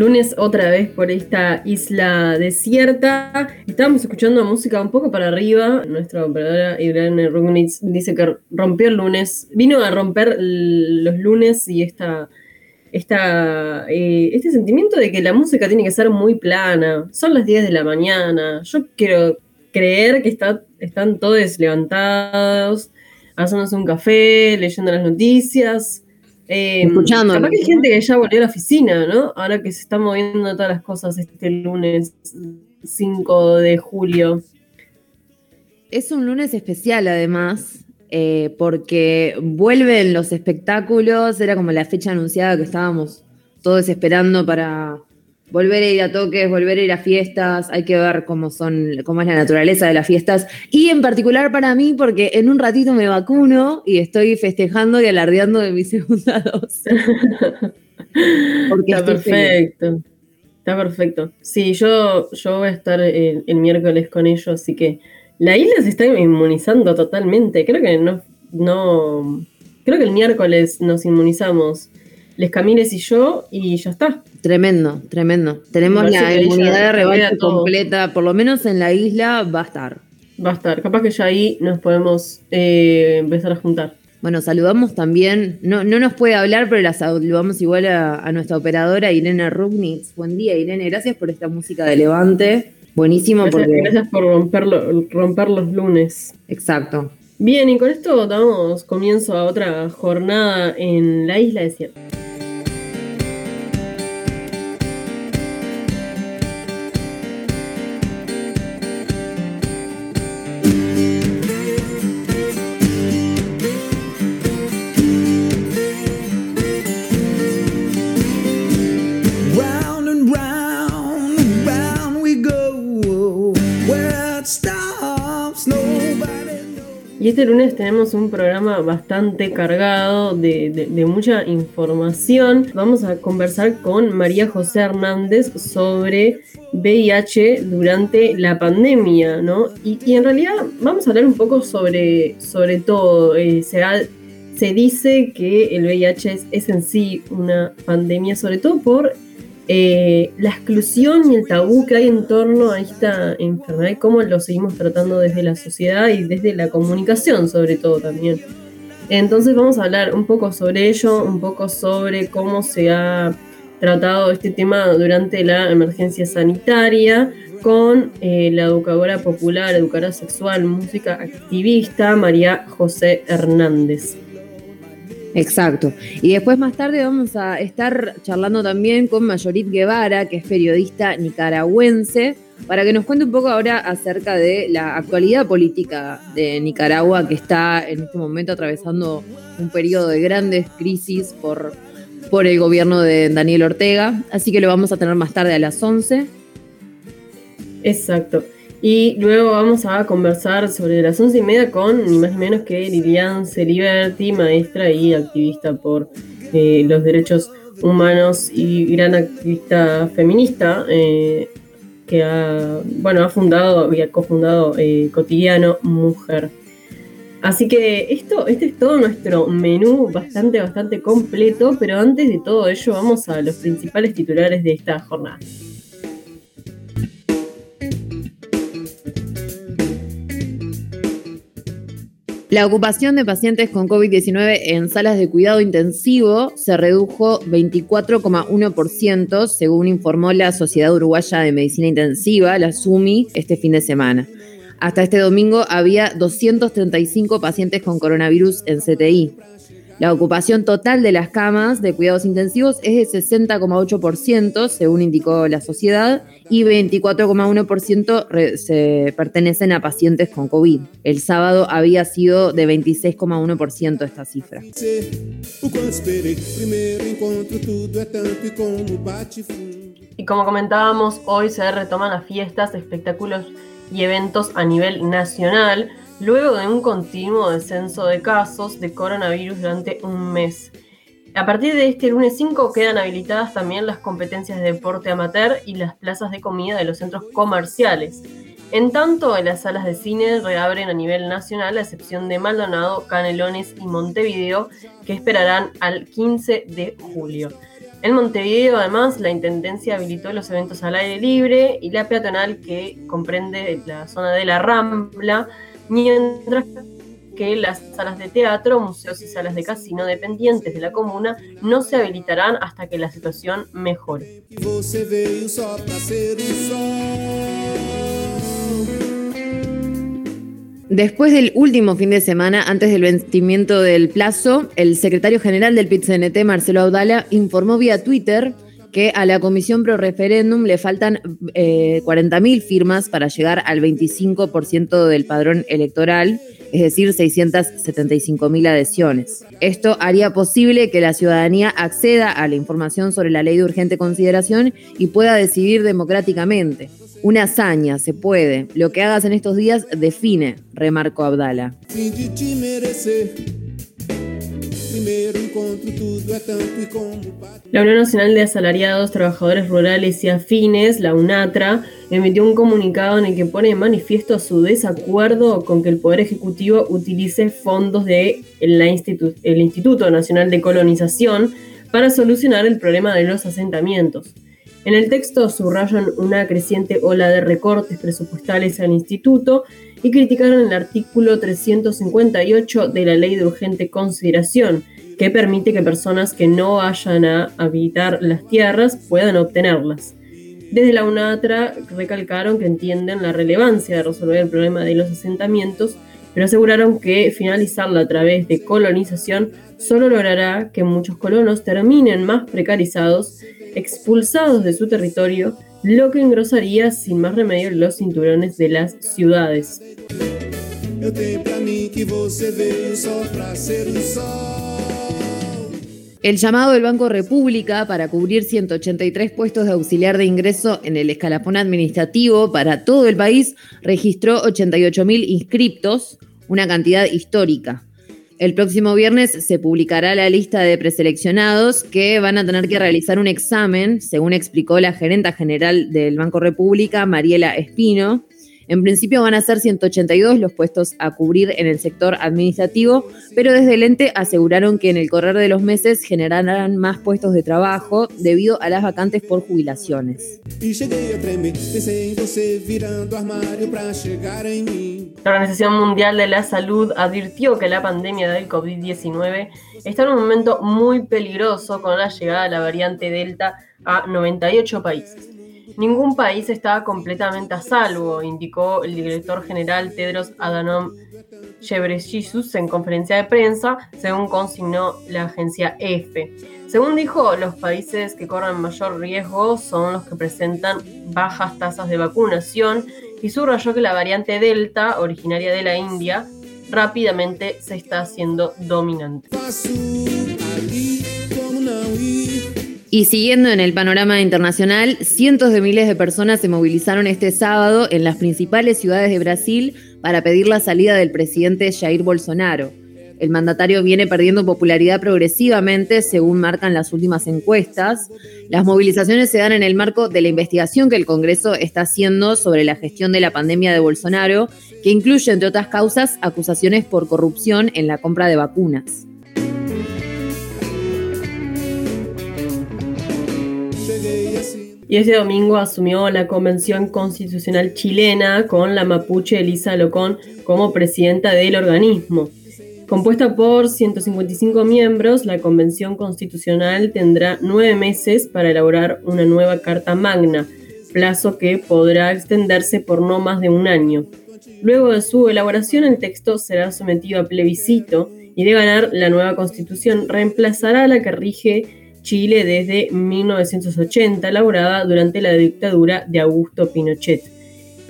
lunes otra vez por esta isla desierta. Estábamos escuchando música un poco para arriba. Nuestra operadora Irene Rugnitz dice que rompió el lunes. Vino a romper los lunes y esta, esta, eh, este sentimiento de que la música tiene que ser muy plana. Son las 10 de la mañana. Yo quiero creer que está, están todos levantados, haciéndose un café, leyendo las noticias eh, Escuchando. Capaz que hay gente que ya volvió a la oficina, ¿no? Ahora que se están moviendo todas las cosas este lunes 5 de julio. Es un lunes especial además, eh, porque vuelven los espectáculos, era como la fecha anunciada que estábamos todos esperando para, volver a ir a toques, volver a ir a fiestas, hay que ver cómo son, cómo es la naturaleza de las fiestas. Y en particular para mí, porque en un ratito me vacuno y estoy festejando y alardeando de mi segunda dosis. Está perfecto. Está perfecto. Sí, yo, yo voy a estar el, miércoles con ellos, así que la isla se está inmunizando totalmente. Creo que no, no. Creo que el miércoles nos inmunizamos. Les Camines y yo, y ya está. Tremendo, tremendo. Tenemos la inmunidad de rebaño completa, por lo menos en la isla va a estar. Va a estar. Capaz que ya ahí nos podemos eh, empezar a juntar. Bueno, saludamos también, no, no nos puede hablar, pero la saludamos igual a, nuestra operadora Irene Rugnitz. Buen día, Irene, gracias por esta música de Levante. Buenísimo gracias, porque... Gracias por romperlo, romper los lunes. Exacto. Bien, y con esto damos comienzo a otra jornada en la isla de desierta. Y este lunes tenemos un programa bastante cargado de, mucha información. Vamos a conversar con María José Hernández sobre VIH durante la pandemia, ¿no? Y, en realidad vamos a hablar un poco sobre, sobre todo. Eh, se, se dice que el VIH es, es en sí una pandemia, sobre todo por eh, la exclusión y el tabú que hay en torno a esta enfermedad y cómo lo seguimos tratando desde la sociedad y desde la comunicación sobre todo también. Entonces vamos a hablar un poco sobre ello, un poco sobre cómo se ha tratado este tema durante la emergencia sanitaria con eh, la educadora popular, educadora sexual, música activista María José Hernández. Exacto. Y después más tarde vamos a estar charlando también con Mayorit Guevara, que es periodista nicaragüense, para que nos cuente un poco ahora acerca de la actualidad política de Nicaragua, que está en este momento atravesando un periodo de grandes crisis por, por el gobierno de Daniel Ortega. Así que lo vamos a tener más tarde a las 11. Exacto. Y luego vamos a conversar sobre las once y media con ni más ni menos que Lilian Celiberti, maestra y activista por eh, los derechos humanos y gran activista feminista, eh, que ha, bueno, ha fundado y ha cofundado eh, Cotidiano Mujer. Así que esto, este es todo nuestro menú bastante, bastante completo, pero antes de todo ello vamos a los principales titulares de esta jornada. La ocupación de pacientes con COVID-19 en salas de cuidado intensivo se redujo 24,1%, según informó la Sociedad Uruguaya de Medicina Intensiva, la SUMI, este fin de semana. Hasta este domingo había 235 pacientes con coronavirus en CTI. La ocupación total de las camas de cuidados intensivos es de 60,8%, según indicó la sociedad, y 24,1% se pertenecen a pacientes con COVID. El sábado había sido de 26,1% esta cifra. Y como comentábamos, hoy se retoman las fiestas, espectáculos y eventos a nivel nacional luego de un continuo descenso de casos de coronavirus durante un mes. A partir de este lunes 5 quedan habilitadas también las competencias de deporte amateur y las plazas de comida de los centros comerciales. En tanto, las salas de cine reabren a nivel nacional, a excepción de Maldonado, Canelones y Montevideo, que esperarán al 15 de julio. En Montevideo, además, la Intendencia habilitó los eventos al aire libre y la peatonal que comprende la zona de la Rambla, mientras que las salas de teatro, museos y salas de casino dependientes de la comuna no se habilitarán hasta que la situación mejore. Después del último fin de semana, antes del vencimiento del plazo, el secretario general del PIT-CNT, Marcelo Audala, informó vía Twitter que a la Comisión Pro Referéndum le faltan 40.000 eh, firmas para llegar al 25% del padrón electoral, es decir, 675.000 adhesiones. Esto haría posible que la ciudadanía acceda a la información sobre la ley de urgente consideración y pueda decidir democráticamente. Una hazaña, se puede. Lo que hagas en estos días define, remarcó Abdala. La Unión Nacional de Asalariados, Trabajadores Rurales y Afines, la UNATRA, emitió un comunicado en el que pone en manifiesto su desacuerdo con que el Poder Ejecutivo utilice fondos del de Instituto Nacional de Colonización para solucionar el problema de los asentamientos. En el texto subrayan una creciente ola de recortes presupuestales al instituto y criticaron el artículo 358 de la Ley de Urgente Consideración, que permite que personas que no vayan a habitar las tierras puedan obtenerlas. Desde la UNATRA recalcaron que entienden la relevancia de resolver el problema de los asentamientos, pero aseguraron que finalizarla a través de colonización solo logrará que muchos colonos terminen más precarizados expulsados de su territorio, lo que engrosaría sin más remedio los cinturones de las ciudades. El llamado del Banco República para cubrir 183 puestos de auxiliar de ingreso en el escalafón administrativo para todo el país registró 88.000 inscriptos, una cantidad histórica. El próximo viernes se publicará la lista de preseleccionados que van a tener que realizar un examen, según explicó la gerenta general del Banco República, Mariela Espino. En principio van a ser 182 los puestos a cubrir en el sector administrativo, pero desde el ente aseguraron que en el correr de los meses generarán más puestos de trabajo debido a las vacantes por jubilaciones. La Organización Mundial de la Salud advirtió que la pandemia del COVID-19 está en un momento muy peligroso con la llegada de la variante Delta a 98 países. Ningún país está completamente a salvo, indicó el director general Tedros Adhanom Ghebreyesus en conferencia de prensa, según consignó la agencia EFE. Según dijo, los países que corren mayor riesgo son los que presentan bajas tasas de vacunación y subrayó que la variante Delta, originaria de la India, rápidamente se está haciendo dominante. Y siguiendo en el panorama internacional, cientos de miles de personas se movilizaron este sábado en las principales ciudades de Brasil para pedir la salida del presidente Jair Bolsonaro. El mandatario viene perdiendo popularidad progresivamente, según marcan las últimas encuestas. Las movilizaciones se dan en el marco de la investigación que el Congreso está haciendo sobre la gestión de la pandemia de Bolsonaro, que incluye, entre otras causas, acusaciones por corrupción en la compra de vacunas. Y ese domingo asumió la Convención Constitucional chilena con la mapuche Elisa Locón como presidenta del organismo. Compuesta por 155 miembros, la Convención Constitucional tendrá nueve meses para elaborar una nueva Carta Magna, plazo que podrá extenderse por no más de un año. Luego de su elaboración, el texto será sometido a plebiscito y de ganar la nueva Constitución reemplazará a la que rige Chile desde 1980, elaborada durante la dictadura de Augusto Pinochet.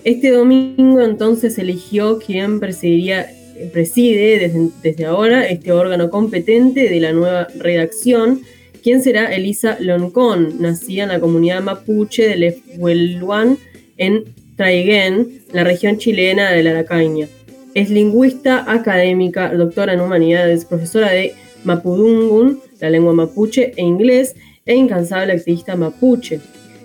Este domingo entonces eligió quien presidiría, preside desde, ahora este órgano competente de la nueva redacción, quien será Elisa Loncón, nacida en la comunidad mapuche de Lefueluan en Traiguén, la región chilena de la Aracaña. Es lingüista académica, doctora en humanidades, profesora de Mapudungun, la lengua mapuche e inglés, e incansable activista mapuche.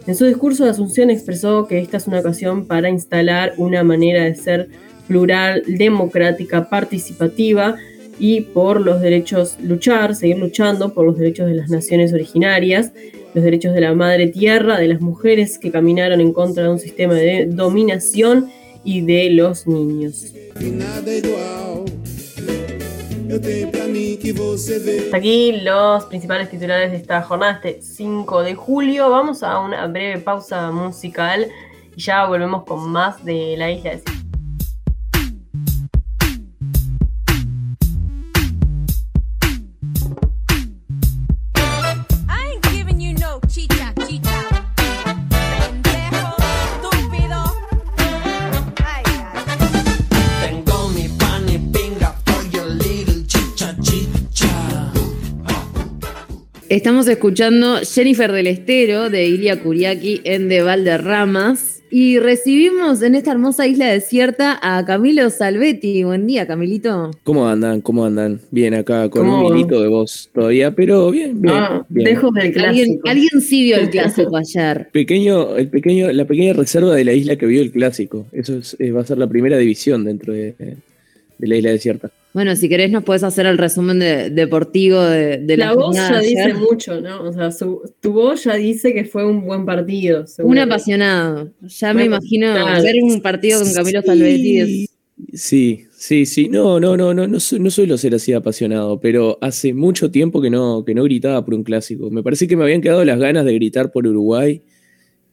En su discurso de Asunción expresó que esta es una ocasión para instalar una manera de ser plural, democrática, participativa y por los derechos, luchar, seguir luchando por los derechos de las naciones originarias, los derechos de la madre tierra, de las mujeres que caminaron en contra de un sistema de dominación y de los niños. Hasta aquí los principales titulares de esta jornada, este 5 de julio. Vamos a una breve pausa musical y ya volvemos con más de la isla de Estamos escuchando Jennifer del Estero de Ilia Kuriaki en De Valderramas. Y recibimos en esta hermosa isla desierta a Camilo Salvetti. Buen día, Camilito. ¿Cómo andan? ¿Cómo andan? Bien acá con un minuto de voz todavía, pero bien, bien. Ah, dejo del clásico. ¿Alguien, sí vio el clásico ayer. Pequeño, el pequeño, la pequeña reserva de la isla que vio el clásico. Eso eh, va a ser la primera división dentro de la isla desierta. Bueno, si querés nos puedes hacer el resumen deportivo de, la La voz ya dice mucho, ¿no? O sea, tu voz ya dice que fue un buen partido. Un apasionado. Ya me imagino ver un partido con Camilo Salvetti. Sí, sí, sí. No, no, no, no, no, no suelo ser así apasionado, pero hace mucho tiempo que no, que no gritaba por un clásico. Me parece que me habían quedado las ganas de gritar por Uruguay.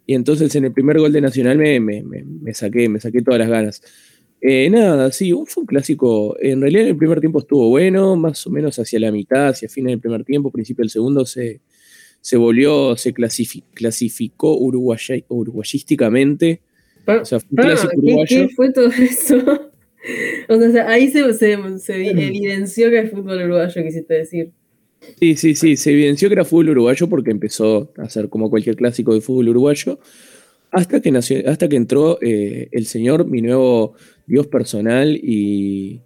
Y entonces en el primer gol de Nacional me, me, me saqué, me saqué todas las ganas. Eh, nada, sí, fue un clásico. En realidad, en el primer tiempo estuvo bueno, más o menos hacia la mitad, hacia fines del primer tiempo, principio del segundo, se, se volvió, se clasificó uruguayísticamente. o sea, fue un clásico uruguayo. ¿qué, fue todo eso? o sea, ahí se, se, evidenció que es fútbol uruguayo, quisiste decir. Sí, sí, sí, se evidenció que era fútbol uruguayo porque empezó a ser como cualquier clásico de fútbol uruguayo. Hasta que, nació, hasta que entró eh, el señor, mi nuevo Dios personal y,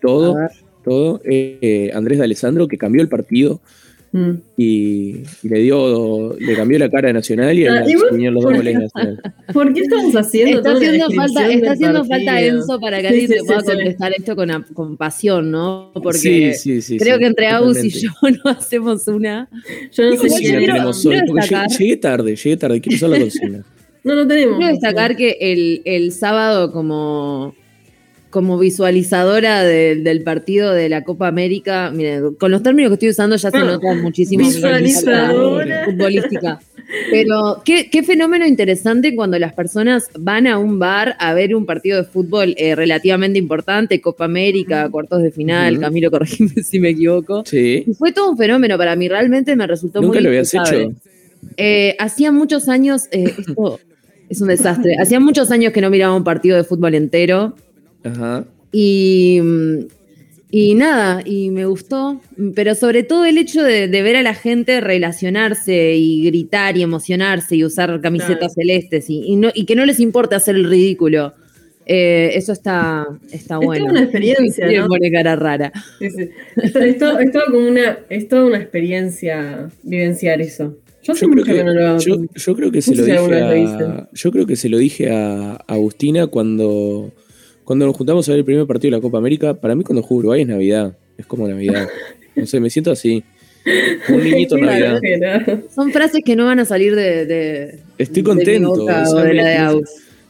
todo, todo eh, Andrés de Alessandro, que cambió el partido mm. y, le dio, le cambió la cara de Nacional y, ah, los dos goles Nacional. ¿Por qué estamos haciendo Está haciendo falta, está haciendo falta Enzo para que alguien te pueda contestar esto con, con, pasión, ¿no? Porque creo que entre Agus y yo no hacemos una. Yo no sé si tenemos llegué tarde, llegué tarde, quiero usar la consigna. No, no tenemos. Quiero destacar que el, el sábado, como como visualizadora del partido de la Copa América, miren, con los términos que estoy usando ya se ah, nota muchísimo visualizadora futbolística. Pero qué, fenómeno interesante cuando las personas van a un bar a ver un partido de fútbol eh, relativamente importante, Copa América, cuartos de final, Camilo, corregime si me equivoco. Sí. Y fue todo un fenómeno para mí, realmente me resultó ¿Nunca muy lo habías hecho? Eh, hacía muchos años, eh, esto es un desastre, hacía muchos años que no miraba un partido de fútbol entero. Ajá. Y, y nada, y me gustó, pero sobre todo el hecho de, ver a la gente relacionarse y gritar y emocionarse y usar camisetas celestes y, no, y que no les importa hacer el ridículo. Eh, eso está, está bueno. Es una experiencia. ¿no? pone cara rara. Es, todo, como una, es toda una experiencia vivenciar eso. Yo, creo que, yo, creo que se lo dije a, yo creo que se lo dije a Agustina cuando cuando nos juntamos a ver el primer partido de la Copa América, para mí cuando juego Uruguay es Navidad. Es como Navidad. No sé, me siento así. Un niñito Navidad. Son frases que no van a salir de. Estoy contento. De la de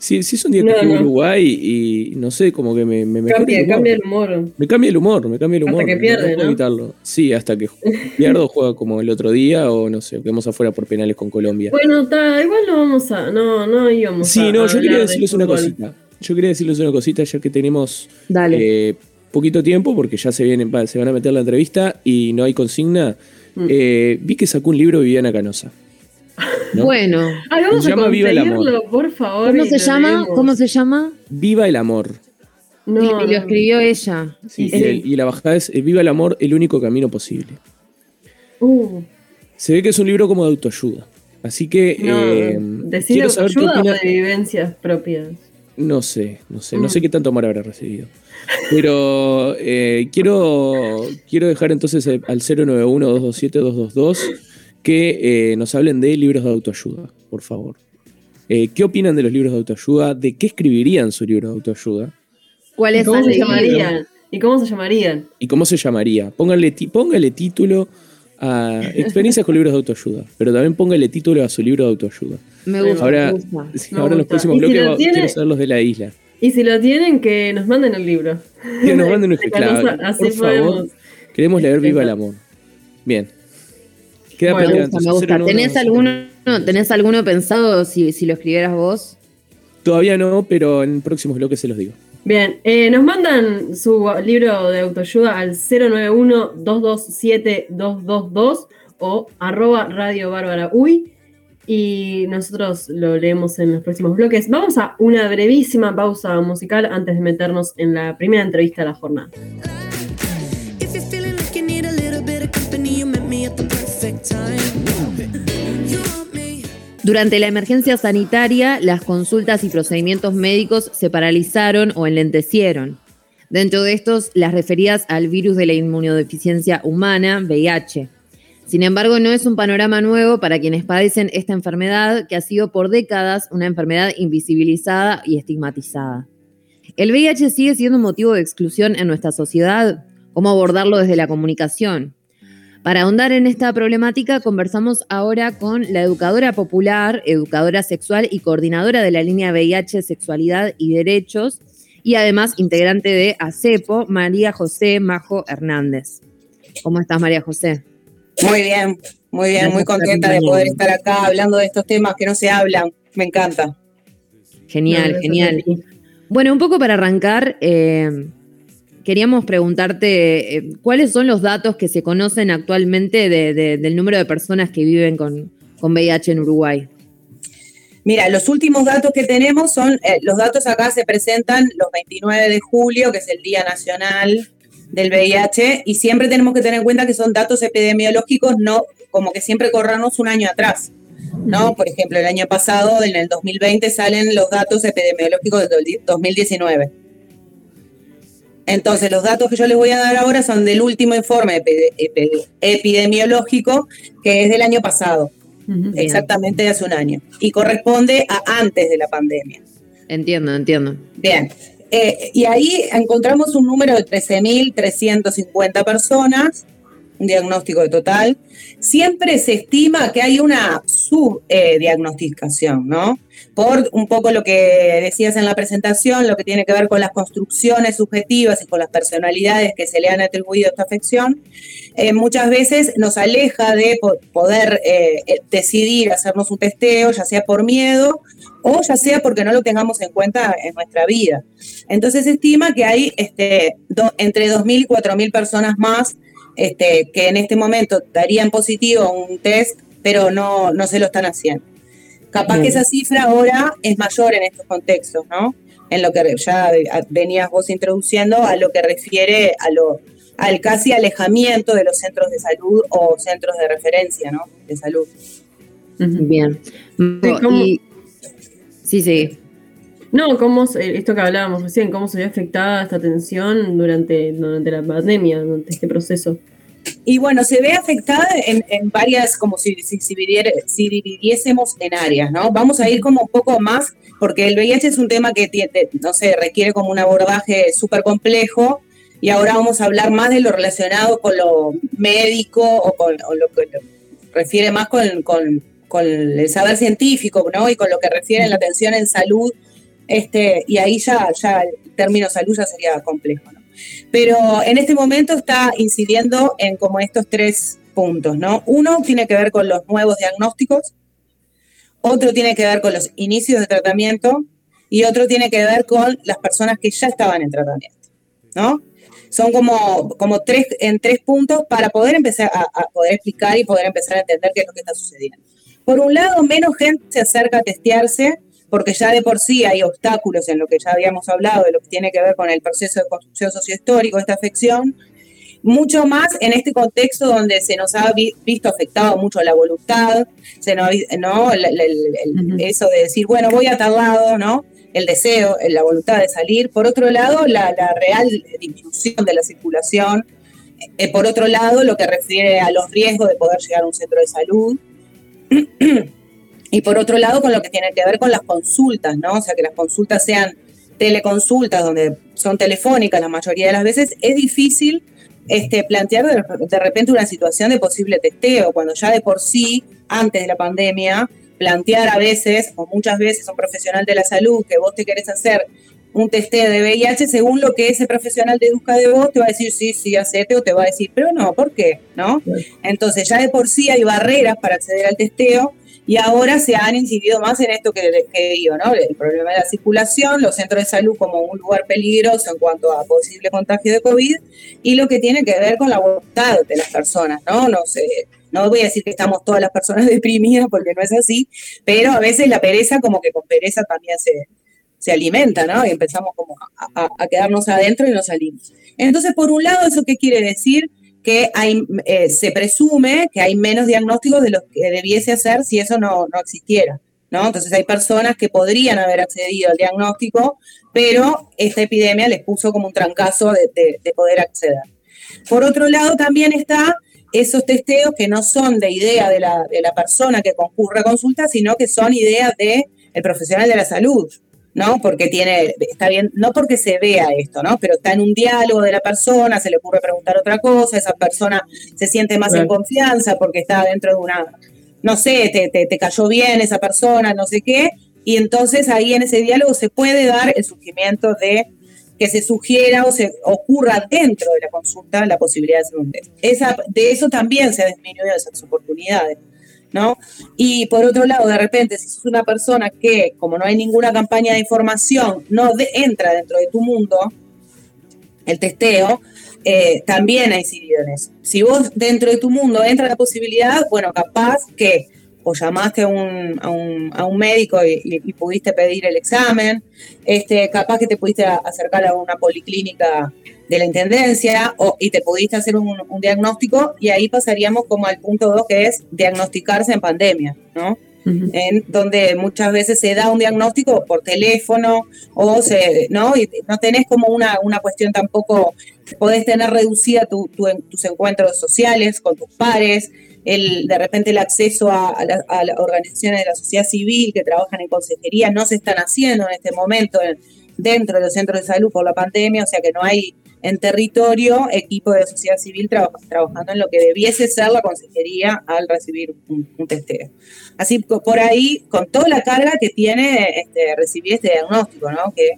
Si, es un día que juego Uruguay y no sé, como que me, me cambia, el cambia, el humor. Me cambia el humor, me cambia el humor. Hasta que pierde, no, evitarlo. Sí, hasta que pierdo juega como el otro día o no sé, quedamos afuera por penales con Colombia. Bueno, está, igual no vamos a, no, no íbamos sí, a. Sí, no, yo quería decirles una cosita. Yo quería decirles una cosita ya que tenemos eh, poquito tiempo porque ya se, vienen, se van a meter la entrevista y no hay consigna. Mm. Eh, vi que sacó un libro Viviana Canosa. Bueno, vamos a Viva el amor. por favor. ¿Cómo se llama? ¿Cómo se llama? Viva el amor. No, y, lo escribió ella. y, la bajada es eh, Viva el amor, el único camino posible. Uh. Se ve que es un libro como de autoayuda. Así que no, quiero saber autoayuda de vivencias propias. No sé, no sé, no sé mm. qué tanto amor habrá recibido. Pero eh, quiero, quiero dejar entonces al 091-227-222 que eh, nos hablen de libros de autoayuda, por favor. Eh, ¿Qué opinan de los libros de autoayuda? ¿De qué escribirían su libro de autoayuda? ¿Cuáles ¿Cómo se llamarían? ¿Y cómo se llamarían? ¿Y cómo se llamaría? Póngale, póngale título a experiencias con libros de autoayuda, pero también póngale título a su libro de autoayuda. Me gusta. Ahora, ahora en los próximos bloques quiero saber los de la isla. Y si lo tienen, que nos manden el libro. Que nos manden un ejemplar. Por favor. Queremos leer Viva el Amor. Bien. Queda me gusta, me gusta. ¿Tenés, alguno, ¿Tenés alguno pensado si, si lo escribieras vos? Todavía no, pero en próximos bloques se los digo. Bien, eh, nos mandan su libro de autoayuda al 091-227-222 o arroba Radio Bárbara Uy y nosotros lo leemos en los próximos bloques. Vamos a una brevísima pausa musical antes de meternos en la primera entrevista de la jornada. Durante la emergencia sanitaria, las consultas y procedimientos médicos se paralizaron o enlentecieron. Dentro de estos, las referidas al virus de la inmunodeficiencia humana, VIH. Sin embargo, no es un panorama nuevo para quienes padecen esta enfermedad, que ha sido por décadas una enfermedad invisibilizada y estigmatizada. ¿El VIH sigue siendo un motivo de exclusión en nuestra sociedad? ¿Cómo abordarlo desde la comunicación? Para ahondar en esta problemática, conversamos ahora con la educadora popular, educadora sexual y coordinadora de la línea VIH, Sexualidad y Derechos, y además integrante de ACEPO, María José Majo Hernández. ¿Cómo estás, María José? Muy bien, muy bien, muy contenta de poder estar acá hablando de estos temas que no se hablan. Me encanta. Genial, genial. Bueno, un poco para arrancar, eh, queríamos preguntarte eh, cuáles son los datos que se conocen actualmente del número de personas que viven con, VIH en Uruguay. Mira, los últimos datos que tenemos son, eh, los datos acá se presentan los 29 de julio, que es el Día Nacional del VIH, y siempre tenemos que tener en cuenta que son datos epidemiológicos, no como que siempre corramos un año atrás. ¿no? Por ejemplo, el año pasado, en el 2020, salen los datos epidemiológicos del 2019. Entonces, los datos que yo les voy a dar ahora son del último informe epidemiológico, que es del año pasado, exactamente de hace un año, y corresponde a antes de la pandemia. Entiendo, entiendo. Bien, eh, y ahí encontramos un número de 13.350 personas un diagnóstico total, siempre se estima que hay una subdiagnosticación, ¿no? Por un poco lo que decías en la presentación, lo que tiene que ver con las construcciones subjetivas y con las personalidades que se le han atribuido a esta afección, eh, muchas veces nos aleja de poder eh, eh, decidir hacernos un testeo, ya sea por miedo o ya sea porque no lo tengamos en cuenta en nuestra vida. Entonces se estima que hay este, entre 2.000 y 4.000 personas más este, que en este momento darían positivo un test, pero no, no se lo están haciendo. Capaz que esa cifra ahora es mayor en estos contextos, ¿no? En lo que ya venías vos introduciendo a lo que refiere a lo, al casi alejamiento de los centros de salud o centros de referencia, ¿no? De salud. Bien. Sí, sí. No, cómo esto que hablábamos recién, cómo se ve afectada esta atención durante, durante la pandemia, durante este proceso. Y bueno, se ve afectada en, varias, como si, si, si, dividiésemos en áreas, ¿no? Vamos a ir como un poco más, porque el VIH es un tema que, tiene, no sé, requiere como un abordaje súper complejo, y ahora vamos a hablar más de lo relacionado con lo médico o con lo que refiere más con, con, con, el saber científico, ¿no? Y con lo que refiere a la atención en salud este, y ahí ya, ya el término salud ya sería complejo. ¿no? Pero en este momento está incidiendo en como estos tres puntos, ¿no? Uno tiene que ver con los nuevos diagnósticos, otro tiene que ver con los inicios de tratamiento y otro tiene que ver con las personas que ya estaban en tratamiento, ¿no? Son como, como tres, en tres puntos para poder empezar a, a poder explicar y poder empezar a entender qué es lo que está sucediendo. Por un lado, menos gente se acerca a testearse porque ya de por sí hay obstáculos en lo que ya habíamos hablado, de lo que tiene que ver con el proceso de construcción sociohistórico esta afección, mucho más en este contexto donde se nos ha visto afectado mucho la voluntad, se ¿no? eso de decir, bueno, voy a tal lado, ¿no? El deseo, la voluntad de salir. Por otro lado, la, real disminución de la circulación eh, por otro lado, lo que refiere a los riesgos de poder llegar a un centro de salud. y por otro lado, con lo que tiene que ver con las consultas, ¿no? O sea, que las consultas sean teleconsultas, donde son telefónicas la mayoría de las veces, es difícil este, plantear de, repente una situación de posible testeo, cuando ya de por sí, antes de la pandemia, plantear a veces, o muchas veces, a un profesional de la salud que vos te querés hacer un testeo de VIH, según lo que ese profesional deduzca de vos, te va a decir sí, sí, hacete, o te va a decir, pero no, ¿por qué? ¿No? Entonces ya de por sí hay barreras para acceder al testeo y ahora se han incidido más en esto que, que digo, ¿no? El problema de la circulación, los centros de salud como un lugar peligroso en cuanto a posible contagio de COVID y lo que tiene que ver con la voluntad de las personas, ¿no? No sé, no voy a decir que estamos todas las personas deprimidas porque no es así, pero a veces la pereza como que con pereza también se, se alimenta, ¿no? Y empezamos como a, a quedarnos adentro y no salimos. Entonces, por un lado, ¿eso qué quiere decir? Que hay, eh, se presume que hay menos diagnósticos de los que debiese hacer si eso no, existiera. ¿no? Entonces hay personas que podrían haber accedido al diagnóstico, pero esta epidemia les puso como un trancazo de, poder acceder. Por otro lado, también está esos testeos que no son de idea de la, de la persona que concurre a consulta, sino que son ideas del el profesional de la salud. ¿No? Porque tiene, está bien, no porque se vea esto, ¿no? Pero está en un diálogo de la persona, se le ocurre preguntar otra cosa, esa persona se siente más en confianza porque está dentro de una, no sé, te, te, cayó bien esa persona, no sé qué, y entonces ahí en ese diálogo se puede dar el surgimiento de que se sugiera o se ocurra dentro de la consulta la posibilidad de hacer un test. Esa, de eso también se ha disminuido esas oportunidades. ¿No? Y por otro lado, de repente, si sos una persona que, como no hay ninguna campaña de información, no entra dentro de tu mundo, el testeo, eh, también ha incidido en. Si vos dentro de tu mundo entra la posibilidad, bueno, capaz que o llamaste a un, a un, a un médico y, pudiste pedir el examen, este, capaz que te pudiste acercar a una policlínica de la Intendencia o, y te pudiste hacer un, diagnóstico y ahí pasaríamos como al punto 2 que es diagnosticarse en pandemia, ¿no? en donde muchas veces se da un diagnóstico por teléfono o se, ¿no? Y no tenés como una, una cuestión tampoco, podés tener reducida tu, tus encuentros sociales con tus pares, el, de repente el acceso a, a, a, las organizaciones de la sociedad civil que trabajan en consejería no se están haciendo en este momento dentro de los centros de salud por la pandemia, o sea que no hay en territorio equipo de sociedad civil trabajando en lo que debiese ser la consejería al recibir un, testeo. Así por ahí, con toda la carga que tiene este, recibir este diagnóstico, ¿no? Que,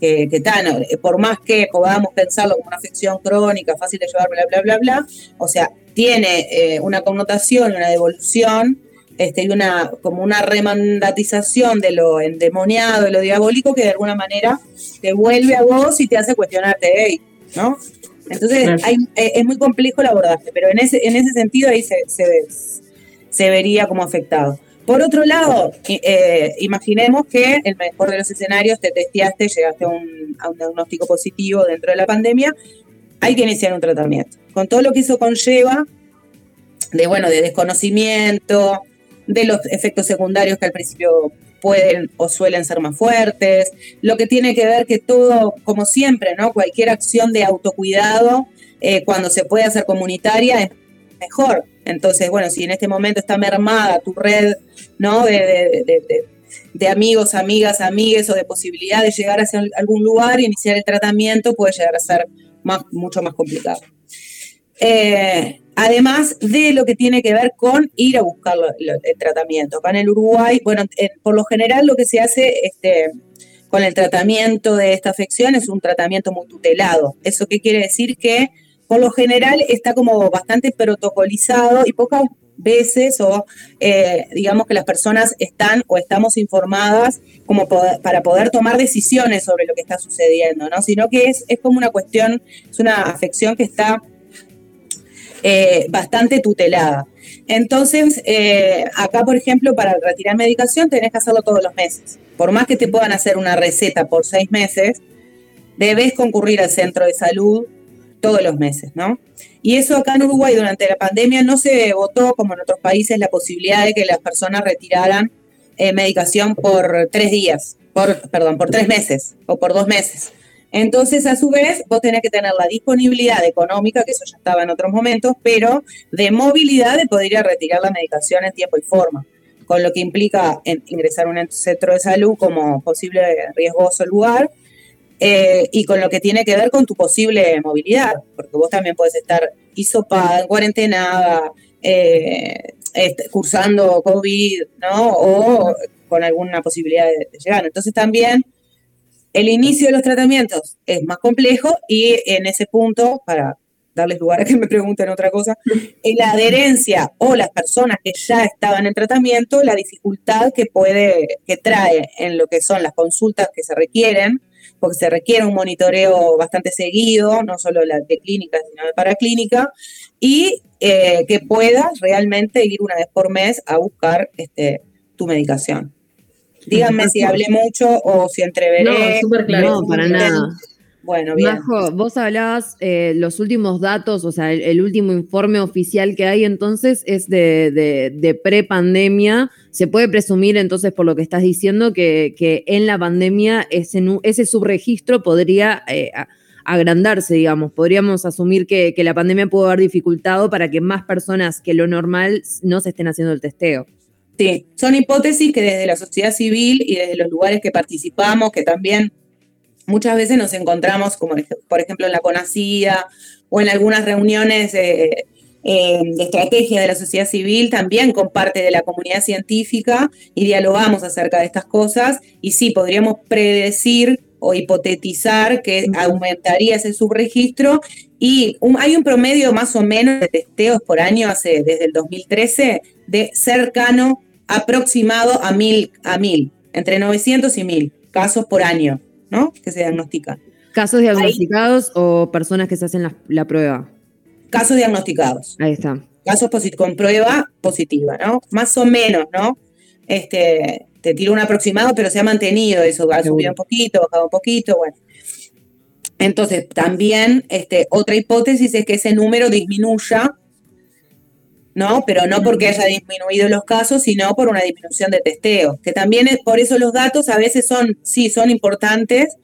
que, que por más que podamos pensarlo como una afección crónica, fácil de llevar, bla, bla, bla, bla, o sea, tiene eh, una connotación, una devolución este, y una, como una remandatización de lo endemoniado, de lo diabólico, que de alguna manera te vuelve a vos y te hace cuestionarte, hey, ¿no? Entonces eh, es muy complejo el abordaje, pero en ese, en ese sentido ahí se, se, vería como afectado. Por otro lado, eh, imaginemos que el mejor de los escenarios te testeaste, llegaste a un, a un diagnóstico positivo dentro de la pandemia, hay que iniciar un tratamiento. Con todo lo que eso conlleva, de bueno, de desconocimiento, de los efectos secundarios que al principio pueden o suelen ser más fuertes, lo que tiene que ver que todo, como siempre, ¿no? Cualquier acción de autocuidado, eh, cuando se puede hacer comunitaria, es mejor. Entonces, bueno, si en este momento está mermada tu red, ¿no? De, de, amigos, amigas, amigues o de posibilidad de llegar hacia algún lugar y iniciar el tratamiento, puede llegar a ser más, mucho más complicado. Eh, además de lo que tiene que ver con ir a buscar el tratamiento. Acá en el Uruguay, bueno, por lo general lo que se hace este, con el tratamiento de esta afección es un tratamiento muy tutelado. ¿Eso qué quiere decir? Que por lo general está como bastante protocolizado y pocas veces o eh, digamos que las personas están o estamos informadas como para poder tomar decisiones sobre lo que está sucediendo, ¿no? Sino que es, es como una cuestión, es una afección que está eh, bastante tutelada. Entonces, eh, acá, por ejemplo, para retirar medicación tenés que hacerlo todos los meses. Por más que te puedan hacer una receta por seis meses, debes concurrir al centro de salud todos los meses, ¿no? Y eso acá en Uruguay durante la pandemia no se votó, como en otros países, la posibilidad de que las personas retiraran eh, medicación por tres días, por, perdón, por tres meses o por dos meses. Entonces, a su vez, vos tenés que tener la disponibilidad económica, que eso ya estaba en otros momentos, pero de movilidad de poder ir a retirar la medicación en tiempo y forma, con lo que implica ingresar a un centro de salud como posible riesgoso lugar, eh, y con lo que tiene que ver con tu posible movilidad, porque vos también puedes estar hisopada, en cuarentena, eh, este, cursando COVID, ¿no? O con alguna posibilidad de, llegar. Entonces también el inicio de los tratamientos es más complejo y en ese punto, para darles lugar a que me pregunten otra cosa, en la adherencia o las personas que ya estaban en tratamiento, la dificultad que puede, que trae en lo que son las consultas que se requieren, porque se requiere un monitoreo bastante seguido, no solo de clínica, sino de paraclínica, y eh, que puedas realmente ir una vez por mes a buscar este, tu medicación. Díganme si hablé mucho o si entreveré. No, súper claro. No, para nada. Bueno, bien. Majo, vos hablabas eh, los últimos datos, o sea, el, último informe oficial que hay entonces es de, de, de pre-pandemia. Se puede presumir entonces, por lo que estás diciendo, que, que en la pandemia ese, ese subregistro podría eh, agrandarse, digamos. Podríamos asumir que, que la pandemia pudo haber dificultado para que más personas que lo normal no se estén haciendo el testeo. Sí, son hipótesis que desde la sociedad civil y desde los lugares que participamos, que también muchas veces nos encontramos, como por ejemplo en la CONACIA o en algunas reuniones eh, de estrategia de la sociedad civil, también con parte de la comunidad científica y dialogamos acerca de estas cosas. Y sí, podríamos predecir o hipotetizar que aumentaría ese subregistro y hay un promedio más o menos de testeos por año hace desde el 2013 de cercano aproximado a mil, a mil, entre 900 y mil casos por año. ¿no? Que se diagnostican. ¿Casos diagnosticados o personas que se hacen la, prueba? Casos diagnosticados. Ahí está. Casos con prueba positiva, ¿no? Más o menos, ¿no? Este, te tiro un aproximado, pero se ha mantenido eso, ha subido un poquito, bajado un poquito, bueno. Entonces, también este, otra hipótesis es que ese número disminuya ¿no? Pero no porque haya disminuido los casos, sino por una disminución de testeo, que también es, por eso los datos a veces son, sí, son importantes,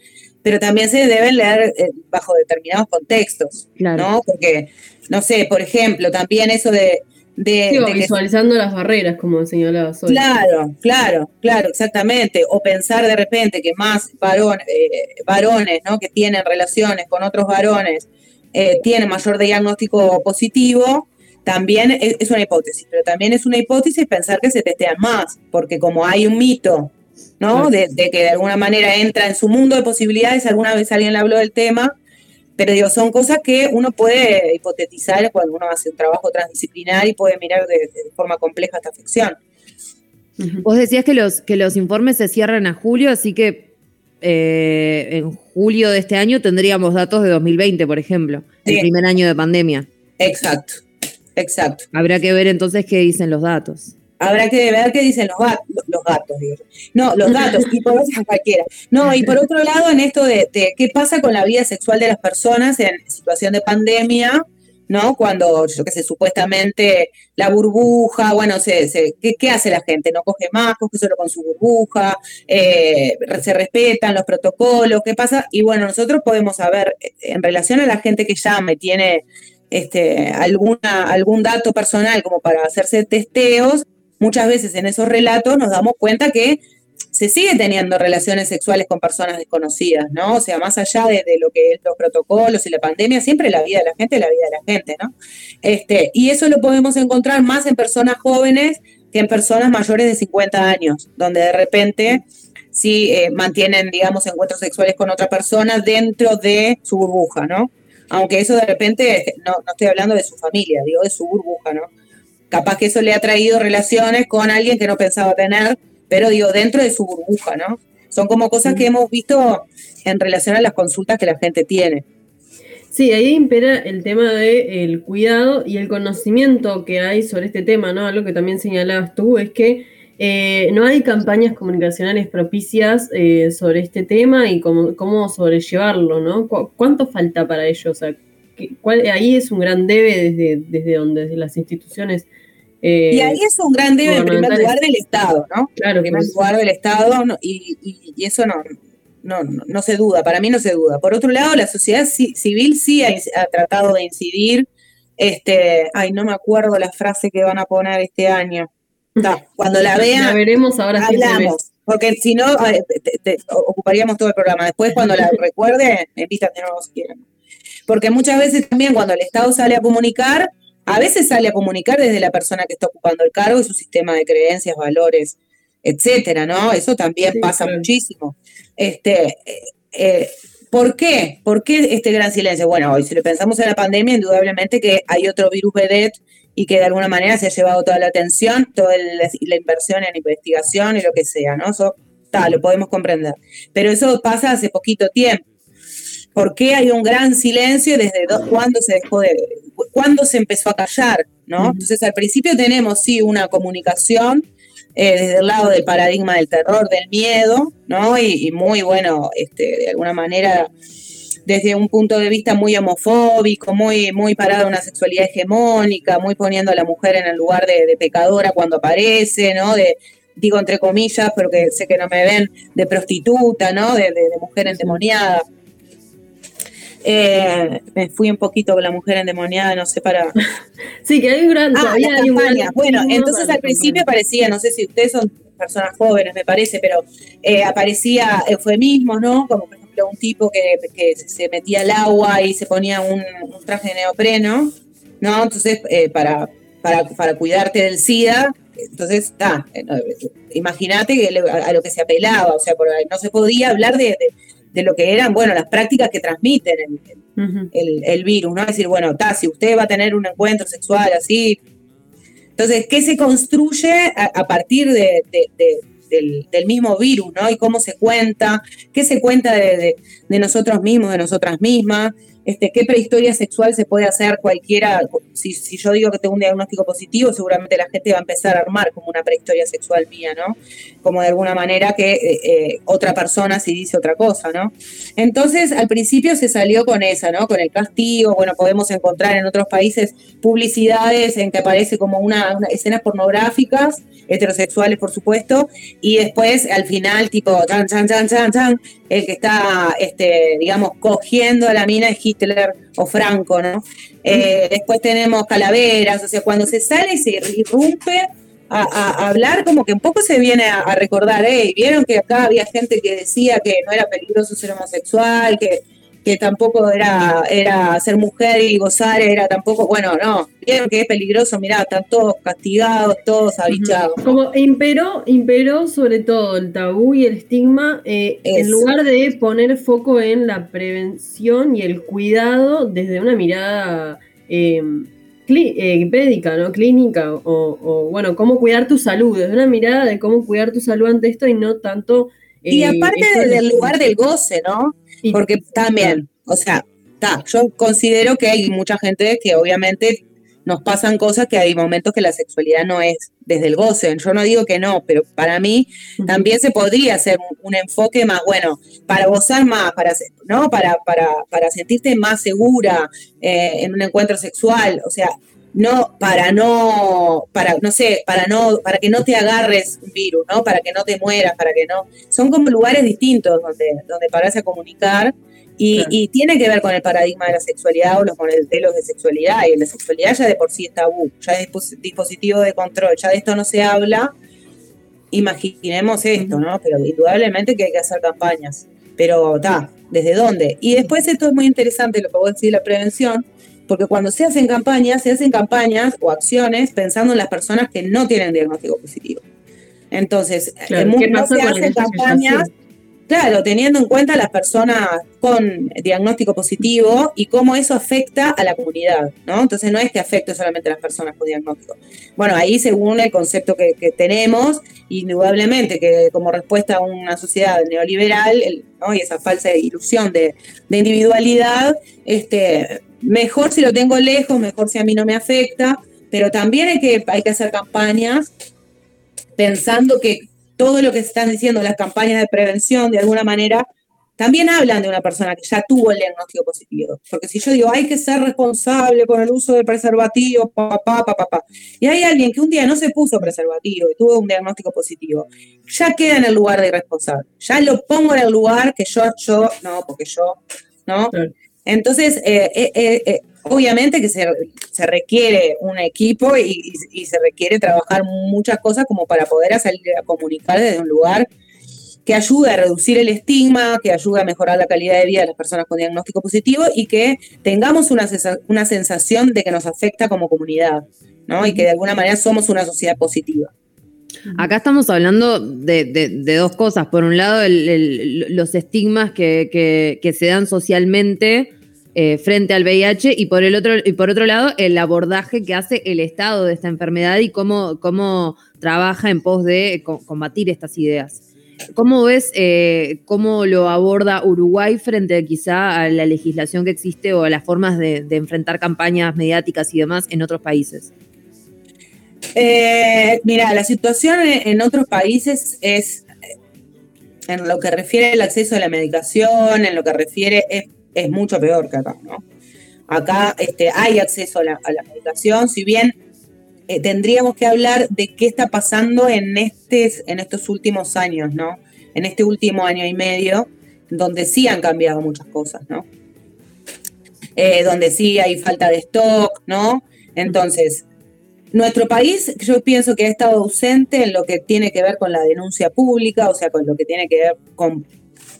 pero también se deben leer eh, bajo determinados contextos, ¿no? Porque, no sé, por ejemplo, también eso de... de, visualizando las barreras, como señalaba hoy. Claro, claro, claro, exactamente. O pensar de repente que más eh, varones, ¿no? Que tienen relaciones con otros varones, eh, tienen mayor diagnóstico positivo, también es, una hipótesis, pero también es una hipótesis pensar que se testean más, porque como hay un mito, ¿no? De, que de alguna manera entra en su mundo de posibilidades, alguna vez alguien le habló del tema, pero digo, son cosas que uno puede hipotetizar cuando uno hace un trabajo transdisciplinar y puede mirar de, forma compleja esta afección. Vos decías que los, que los informes se cierran a julio, así que eh, en julio de este año tendríamos datos de 2020, por ejemplo, el primer año de pandemia. Exacto. Exacto. Habrá que ver entonces qué dicen los datos. Habrá que ver qué dicen los, gatos, los gatos, digo. No, los datos, y por cualquiera. No, y por otro lado, en esto de, qué pasa con la vida sexual de las personas en situación de pandemia, ¿no? Cuando, yo qué sé, supuestamente la burbuja, bueno, se, se ¿qué, hace la gente? No coge más, coge solo con su burbuja, eh, se respetan los protocolos, ¿qué pasa? Y bueno, nosotros podemos saber, en relación a la gente que llama y tiene este, alguna, algún dato personal como para hacerse testeos, muchas veces en esos relatos nos damos cuenta que se sigue teniendo relaciones sexuales con personas desconocidas, ¿no? O sea, más allá de, lo que es los protocolos y la pandemia, siempre la vida de la gente es la vida de la gente, ¿no? Este, y eso lo podemos encontrar más en personas jóvenes que en personas mayores de 50 años, donde de repente sí eh, mantienen, digamos, encuentros sexuales con otra persona dentro de su burbuja, ¿no? Aunque eso de repente, no, no estoy hablando de su familia, digo de su burbuja, ¿no? Capaz que eso le ha traído relaciones con alguien que no pensaba tener, pero digo, dentro de su burbuja, ¿no? Son como cosas que hemos visto en relación a las consultas que la gente tiene. Sí, ahí impera el tema del cuidado y el conocimiento que hay sobre este tema, ¿no? Algo que también señalabas tú es que eh, no hay campañas comunicacionales propicias eh, sobre este tema y cómo, cómo sobrellevarlo, ¿no? ¿Cuánto falta para ello? O sea, ahí es un gran debe desde, desde donde, desde las instituciones. Eh, y ahí es un gran debe en primer lugar del Estado, ¿no? Claro. En primer lugar del Estado, y, y, eso no, no, no, se duda, para mí no se duda. Por otro lado, la sociedad civil sí ha, tratado de incidir, este, ay, no me acuerdo la frase que van a poner este año. Cuando la vean, la veremos ahora hablamos, porque si no, ocuparíamos todo el programa. Después, cuando la recuerde, me invitan de nuevo si quieren. Porque muchas veces también cuando el Estado sale a comunicar, a veces sale a comunicar desde la persona que está ocupando el cargo y su sistema de creencias, valores, etcétera, ¿no? Eso también pasa muchísimo. Este, eh, eh, ¿Por qué? ¿Por qué este gran silencio? Bueno, hoy si lo pensamos en la pandemia, indudablemente que hay otro virus vedette y que de alguna manera se ha llevado toda la atención, toda la inversión en investigación y lo que sea, ¿no? Eso tal, lo podemos comprender. Pero eso pasa hace poquito tiempo. ¿Por qué hay un gran silencio desde cuándo se dejó de, cuándo se empezó a callar, ¿no? Entonces al principio tenemos sí una comunicación eh, desde el lado del paradigma del terror, del miedo, ¿no? Y, muy bueno, este, de alguna manera, desde un punto de vista muy homofóbico, muy, muy parado en una sexualidad hegemónica, muy poniendo a la mujer en el lugar de, pecadora cuando aparece, ¿no? De, digo entre comillas, pero que sé que no me ven, de prostituta, ¿no? De, de mujer endemoniada. Eh, me fui un poquito con la mujer endemoniada, no sé, para... sí, que hay un gran... Ah, bueno, entonces al principio parecía, no sé si ustedes son personas jóvenes, me parece, pero eh, aparecía eufemismos, ¿no? Como ejemplo un tipo que, se metía al agua y se ponía un, traje de neopreno, ¿no? Entonces, eh, para, para, para cuidarte del SIDA, entonces, está, imagínate a lo que se apelaba, o sea, no se podía hablar de, de lo que eran, bueno, las prácticas que transmiten el, virus, ¿no? Es decir, bueno, está, si usted va a tener un encuentro sexual así. Entonces, ¿qué se construye a, partir de, del, mismo virus, ¿no? Y cómo se cuenta, qué se cuenta de, nosotros mismos, de nosotras mismas, este, qué prehistoria sexual se puede hacer cualquiera. Si, si, yo digo que tengo un diagnóstico positivo, seguramente la gente va a empezar a armar como una prehistoria sexual mía, ¿no? Como de alguna manera que eh, eh, otra persona si dice otra cosa, ¿no? Entonces, al principio se salió con esa, ¿no? Con el castigo, bueno, podemos encontrar en otros países publicidades en que aparece como una, escenas pornográficas, heterosexuales, por supuesto, y después, al final, tipo, chan, chan, chan, chan, chan, el que está, este, digamos, cogiendo a la mina es Hitler o Franco, ¿no? Eh, después tenemos calaveras, o sea, cuando se sale y se irrumpe a, hablar, como que un poco se viene a, recordar, hey, vieron que acá había gente que decía que no era peligroso ser homosexual, que que tampoco era, era ser mujer y gozar, era tampoco, bueno, no, vieron que es peligroso, mirá, están todos castigados, todos abichados. Como imperó, imperó sobre todo el tabú y el estigma, eh, en lugar de poner foco en la prevención y el cuidado desde una mirada eh, eh, médica, ¿no? Clínica, o, bueno, cómo cuidar tu salud, desde una mirada de cómo cuidar tu salud ante esto y no tanto... y aparte del lugar del goce, ¿no? Porque también, o sea, yo considero que hay mucha gente que obviamente nos pasan cosas que hay momentos que la sexualidad no es desde el goce. Yo no digo que no, pero para mí también se podría hacer un, enfoque más, bueno, para gozar más, para, ¿no? para, para, para sentirte más segura eh, en un encuentro sexual. O sea, no para no para no sé para no para que no te agarres un virus no para que no te mueras para que no. Son como lugares distintos donde donde a comunicar y, tiene que ver con el paradigma de la sexualidad o los modelos de sexualidad y la sexualidad ya de por sí es tabú ya es dispositivo de control ya de esto no se habla imaginemos esto no pero indudablemente que hay que hacer campañas. Pero está desde dónde y después esto es muy interesante lo que vos decís la prevención porque cuando se hacen campañas, se hacen campañas o acciones pensando en las personas que no tienen diagnóstico positivo. Entonces, claro, no se hacen campañas, claro, teniendo en cuenta a las personas con diagnóstico positivo y cómo eso afecta a la comunidad, ¿no? Entonces no es que afecte solamente a las personas con diagnóstico. Bueno, ahí según el concepto que, tenemos, indudablemente que como respuesta a una sociedad neoliberal ¿no? y esa falsa ilusión de, de individualidad, este, mejor si lo tengo lejos, mejor si a mí no me afecta, pero también hay que, hay que hacer campañas pensando que todo lo que se están diciendo las campañas de prevención, de alguna manera, también hablan de una persona que ya tuvo el diagnóstico positivo. Porque si yo digo, hay que ser responsable con el uso del preservativo, papá, papá, papá, y hay alguien que un día no se puso preservativo y tuvo un diagnóstico positivo, ya queda en el lugar de irresponsable. Ya lo pongo en el lugar que yo, yo, no, porque yo, ¿no? Entonces, eh, eh, eh, obviamente que se, requiere un equipo y, y, se requiere trabajar muchas cosas como para poder salir a comunicar desde un lugar que ayude a reducir el estigma, que ayude a mejorar la calidad de vida de las personas con diagnóstico positivo y que tengamos una, una sensación de que nos afecta como comunidad, ¿no? Y que de alguna manera somos una sociedad positiva. Acá estamos hablando de, dos cosas. Por un lado, los estigmas que, se dan socialmente eh, frente al VIH y por, el otro, y por otro lado, el abordaje que hace el Estado de esta enfermedad y cómo, cómo trabaja en pos de combatir estas ideas. ¿Cómo ves eh, cómo lo aborda Uruguay frente quizá a la legislación que existe o a las formas de, enfrentar campañas mediáticas y demás en otros países? Eh, mira, la situación en otros países es, en lo que refiere al acceso a la medicación, en lo que refiere, es, mucho peor que acá, ¿no? Acá este, hay acceso a la, medicación, si bien eh, tendríamos que hablar de qué está pasando en, en estos últimos años, ¿no? En este último año y medio, donde sí han cambiado muchas cosas, ¿no? Eh, donde sí hay falta de stock, ¿no? Entonces, nuestro país, yo pienso que ha estado ausente en lo que tiene que ver con la denuncia pública, o sea, con lo que tiene que ver con,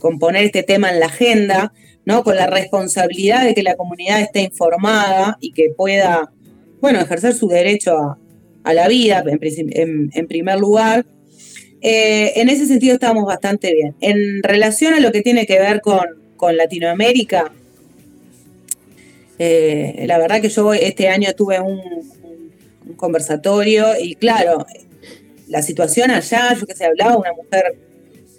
con poner este tema en la agenda, ¿no? Con la responsabilidad de que la comunidad esté informada y que pueda bueno, ejercer su derecho a, la vida, en, primer lugar. Eh, en ese sentido estamos bastante bien. En relación a lo que tiene que ver con, Latinoamérica, eh, la verdad que yo este año tuve un, conversatorio y claro, la situación allá, yo que sé, hablaba una mujer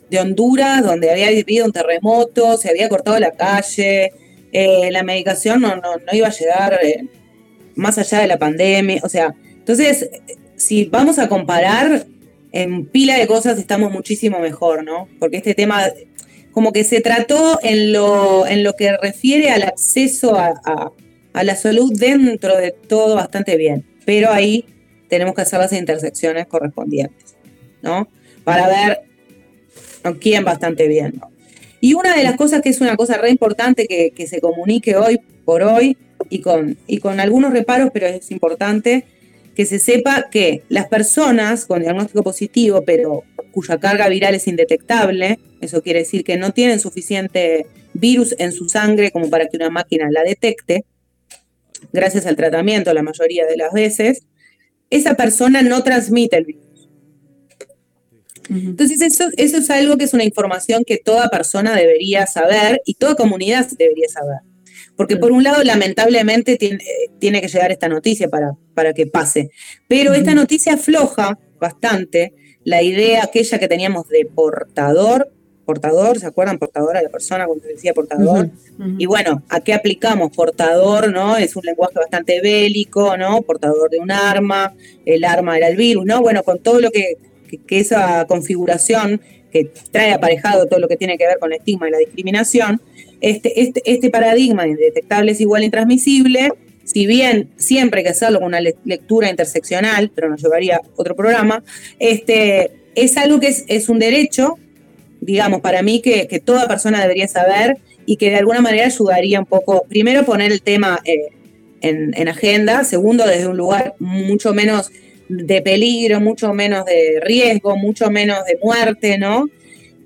de Honduras donde había vivido un terremoto, se había cortado la calle, eh, la medicación no, no, iba a llegar más allá de la pandemia. O sea, entonces, si vamos a comparar, en pila de cosas estamos muchísimo mejor, ¿no? Porque este tema como que se trató en lo, en lo que refiere al acceso a, la salud dentro de todo bastante bien. Pero ahí tenemos que hacer las intersecciones correspondientes, ¿no? Para ver quién bastante bien, ¿no? Y una de las cosas que es una cosa re importante que, que se comunique hoy por hoy y con, y con algunos reparos, pero es importante que se sepa que las personas con diagnóstico positivo, pero cuya carga viral es indetectable, eso quiere decir que no tienen suficiente virus en su sangre como para que una máquina la detecte, gracias al tratamiento la mayoría de las veces, esa persona no transmite el virus. Entonces eso, eso es algo que es una información que toda persona debería saber y toda comunidad debería saber. Porque por un lado, lamentablemente, tiene, que llegar esta noticia para, para que pase. Pero esta noticia afloja bastante la idea aquella que teníamos de portador, portador, ¿se acuerdan? Portador a la persona cuando decía portador. Y bueno, ¿a qué aplicamos? Portador, ¿no? Es un lenguaje bastante bélico, ¿no? Portador de un arma, el arma era el virus, ¿no? Bueno, con todo lo que, que esa configuración que trae aparejado todo lo que tiene que ver con el estigma y la discriminación, este, este, este paradigma de indetectable es igual intransmisible, si bien siempre hay que hacerlo con una lectura interseccional, pero nos llevaría otro programa, este, es algo que es, un derecho, digamos, para mí que, toda persona debería saber y que de alguna manera ayudaría un poco, primero poner el tema eh, en, en, agenda, segundo desde un lugar mucho menos de peligro, mucho menos de riesgo, mucho menos de muerte, ¿no?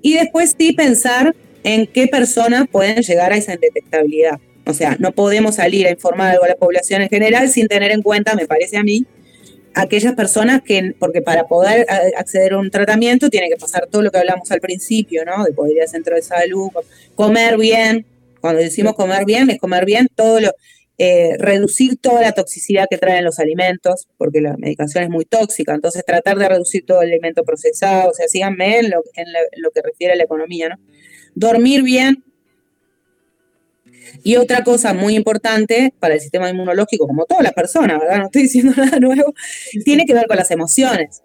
Y después sí pensar en qué personas pueden llegar a esa indetectabilidad. O sea, no podemos salir a informar algo a la población en general sin tener en cuenta, me parece a mí, aquellas personas que, porque para poder acceder a un tratamiento tiene que pasar todo lo que hablamos al principio, ¿no? De poder ir al centro de salud, comer bien. Cuando decimos comer bien, es comer bien todo lo, eh, reducir toda la toxicidad que traen los alimentos, porque la medicación es muy tóxica, entonces tratar de reducir todo el alimento procesado, o sea, síganme en lo, en lo que refiere a la economía, ¿no? dormir bien. Y otra cosa muy importante para el sistema inmunológico, como todas las personas, ¿verdad? No estoy diciendo nada nuevo, tiene que ver con las emociones,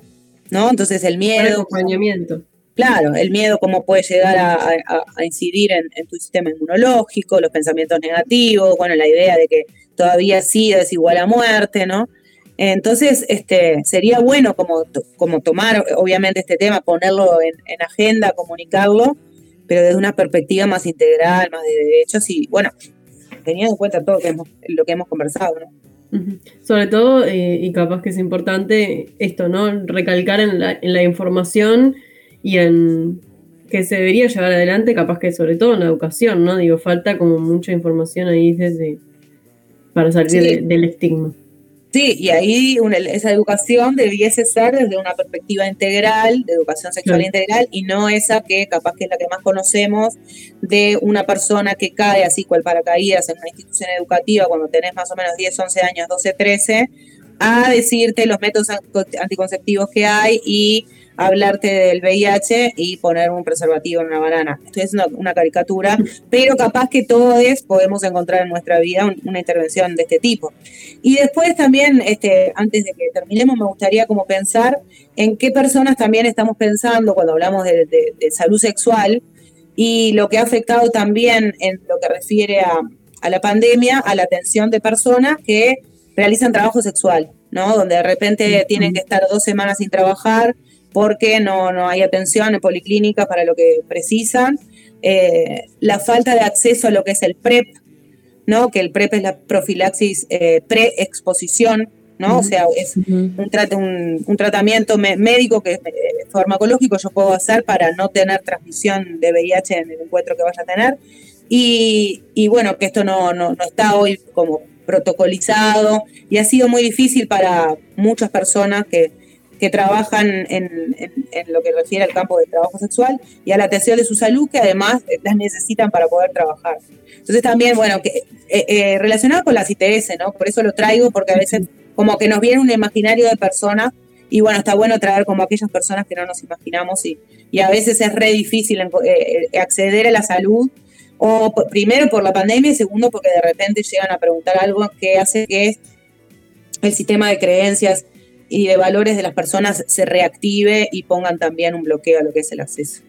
¿no? Entonces el miedo. acompañamiento. claro, el miedo cómo puede llegar a, incidir en, tu sistema inmunológico, los pensamientos negativos, bueno, la idea de que todavía sí es igual a muerte, ¿no? Entonces, este, sería bueno como, como tomar, obviamente, este tema, ponerlo en, agenda, comunicarlo, pero desde una perspectiva más integral, más de derechos y, bueno, teniendo en cuenta todo lo que hemos conversado, ¿no? Sobre todo, eh, y capaz que es importante esto, ¿no? Recalcar en la, en la información y en que se debería llevar adelante, capaz que sobre todo en la educación, ¿no? Digo, falta como mucha información ahí desde para salir del estigma. Sí, y ahí esa educación debiese ser desde una perspectiva integral, de educación sexual integral, y no esa que capaz que es la que más conocemos de una persona que cae así cual paracaídas en una institución educativa cuando tenés más o menos 10, 11 años, 12, 13, a decirte los métodos anticonceptivos que hay y hablarte del VIH y poner un preservativo en una banana. Esto es una, caricatura, pero capaz que todos podemos encontrar en nuestra vida una intervención de este tipo. Y después también, este, antes de que terminemos, me gustaría como pensar en qué personas también estamos pensando cuando hablamos de, salud sexual y lo que ha afectado también en lo que refiere a, a la pandemia, a la atención de personas que realizan trabajo sexual, ¿no? Donde de repente tienen que estar dos semanas sin trabajar porque no, no hay atención en policlínica para lo que precisan. Eh, la falta de acceso a lo que es el PrEP, ¿no? que el PrEP es la profilaxis eh, pre-exposición, ¿no? O sea, es un, un, tratamiento médico que eh, farmacológico yo puedo hacer para no tener transmisión de VIH en el encuentro que vaya a tener. Y, y bueno, que esto no, no, no, está hoy como protocolizado y ha sido muy difícil para muchas personas que, trabajan en, lo que refiere al campo de trabajo sexual y a la atención de su salud, que además eh, las necesitan para poder trabajar. Entonces también, bueno, que eh, eh, relacionado con las ITS, ¿no? Por eso lo traigo, porque a veces como que nos viene un imaginario de personas y bueno, está bueno traer como aquellas personas que no nos imaginamos y, y a veces es re difícil acceder a la salud, o primero por la pandemia y segundo porque de repente llegan a preguntar algo que hace que el sistema de creencias y de valores de las personas se reactive y pongan también un bloqueo a lo que es el acceso.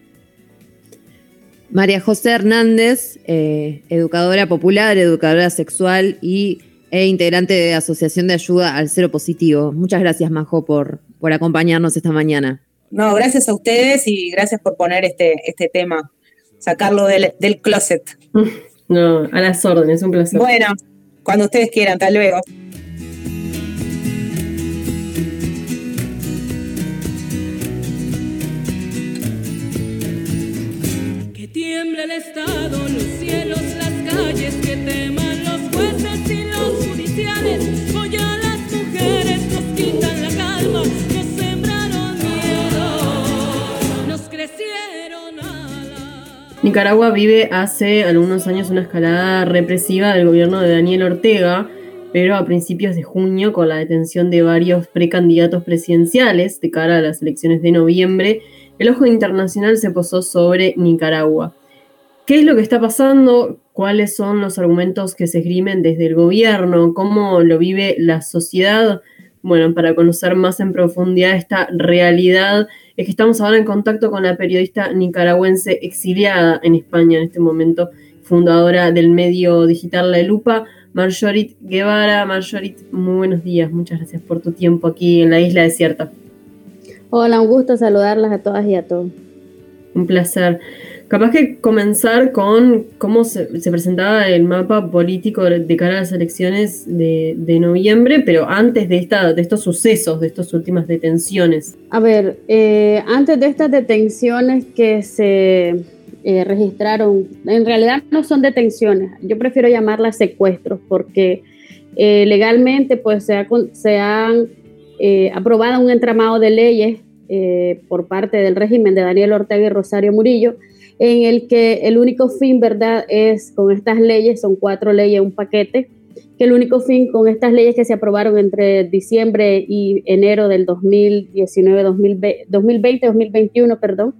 María José Hernández, eh, educadora popular, educadora sexual y, e integrante de Asociación de Ayuda al Cero Positivo. Muchas gracias, Majo, por, por acompañarnos esta mañana. No, gracias a ustedes y gracias por poner este, este tema, sacarlo del, del closet. No, a las órdenes, un placer. Bueno, cuando ustedes quieran, hasta luego. Nicaragua vive hace algunos años una escalada represiva del gobierno de Daniel Ortega pero a principios de junio, con la detención de varios precandidatos presidenciales de cara a las elecciones de noviembre, el ojo internacional se posó sobre Nicaragua. ¿Qué es lo que está pasando? ¿Cuáles son los argumentos que se esgrimen desde el gobierno? ¿Cómo lo vive la sociedad? Bueno, para conocer más en profundidad esta realidad, es que estamos ahora en contacto con la periodista nicaragüense exiliada en España en este momento, fundadora del medio digital La Lupa, Marjorit Guevara. Marjorit, muy buenos días, muchas gracias por tu tiempo aquí en la isla desierta. Hola, un gusto saludarlas a todas y a todos. Un placer. Capaz que comenzar con cómo se, presentaba el mapa político de cara a las elecciones de, noviembre, pero antes de, esta, de estos sucesos, de estas últimas detenciones. A ver, eh, antes de estas detenciones que se eh, registraron, en realidad no son detenciones, yo prefiero llamarlas secuestros porque eh, legalmente pues se, se han eh, aprobada un entramado de leyes eh, por parte del régimen de Daniel Ortega y Rosario Murillo, en el que el único fin, ¿verdad?, es con estas leyes, son cuatro leyes, un paquete, que el único fin con estas leyes que se aprobaron entre diciembre y enero del 2019, 2020, 2021, perdón,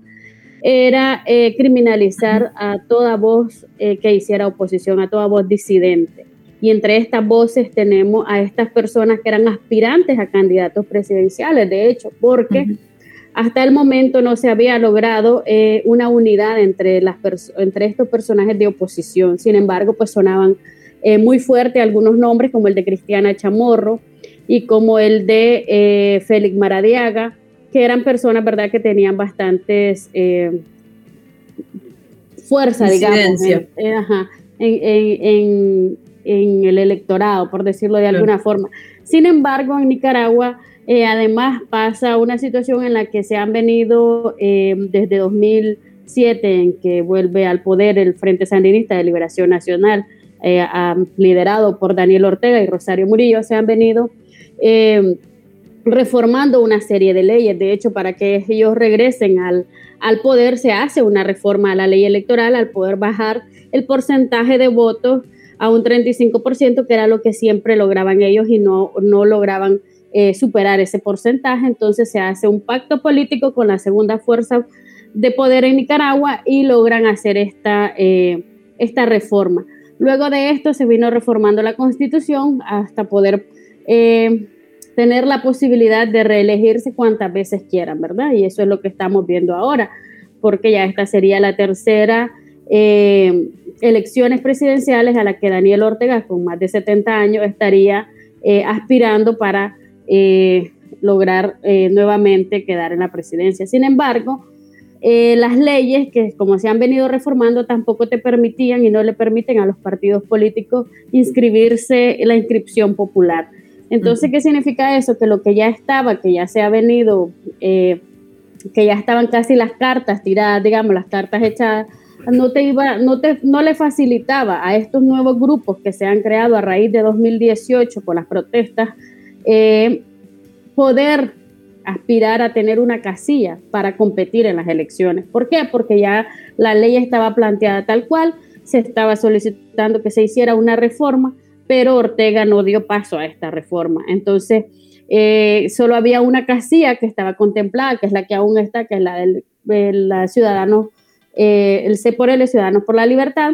era eh, criminalizar a toda voz eh, que hiciera oposición, a toda voz disidente. Y entre estas voces tenemos a estas personas que eran aspirantes a candidatos presidenciales, de hecho, porque hasta el momento no se había logrado eh, una unidad entre, las entre estos personajes de oposición. Sin embargo, pues sonaban eh, muy fuerte algunos nombres como el de Cristiana Chamorro y como el de eh, Félix Maradiaga, que eran personas, ¿verdad?, que tenían bastantes fuerza, digamos, en, el electorado, por decirlo de alguna forma. Sin embargo, en Nicaragua eh, además pasa una situación en la que se han venido eh, desde 2007, en que vuelve al poder el Frente Sandinista de Liberación Nacional, eh, liderado por Daniel Ortega y Rosario Murillo, se han venido reformando una serie de leyes. De hecho, para que ellos regresen al, al poder, se hace una reforma a la ley electoral al poder bajar el porcentaje de votos a un 35%, que era lo que siempre lograban ellos y no, no lograban eh, superar ese porcentaje. Entonces se hace un pacto político con la segunda fuerza de poder en Nicaragua y logran hacer esta, eh, esta reforma. Luego de esto se vino reformando la constitución hasta poder eh, tener la posibilidad de reelegirse cuantas veces quieran, ¿verdad? Y eso es lo que estamos viendo ahora, porque ya esta sería la tercera elecciones presidenciales a la que Daniel Ortega, con más de 70 años, estaría aspirando para eh, lograr eh, nuevamente quedar en la presidencia. Sin embargo, eh, las leyes que como se han venido reformando tampoco te permitían y no le permiten a los partidos políticos inscribirse en la inscripción popular. Entonces, ¿qué significa eso? Que lo que ya estaba, que ya se ha venido, que ya estaban casi las cartas tiradas, digamos, las cartas echadas, no te iba, no te, no le facilitaba a estos nuevos grupos que se han creado a raíz de 2018 con las protestas eh, poder aspirar a tener una casilla para competir en las elecciones. ¿Por qué? Porque ya la ley estaba planteada tal cual, se estaba solicitando que se hiciera una reforma, pero Ortega no dio paso a esta reforma. Entonces, eh, solo había una casilla que estaba contemplada, que es la que aún está, que es la del la Ciudadanos, eh, el C por L, Ciudadanos por la Libertad,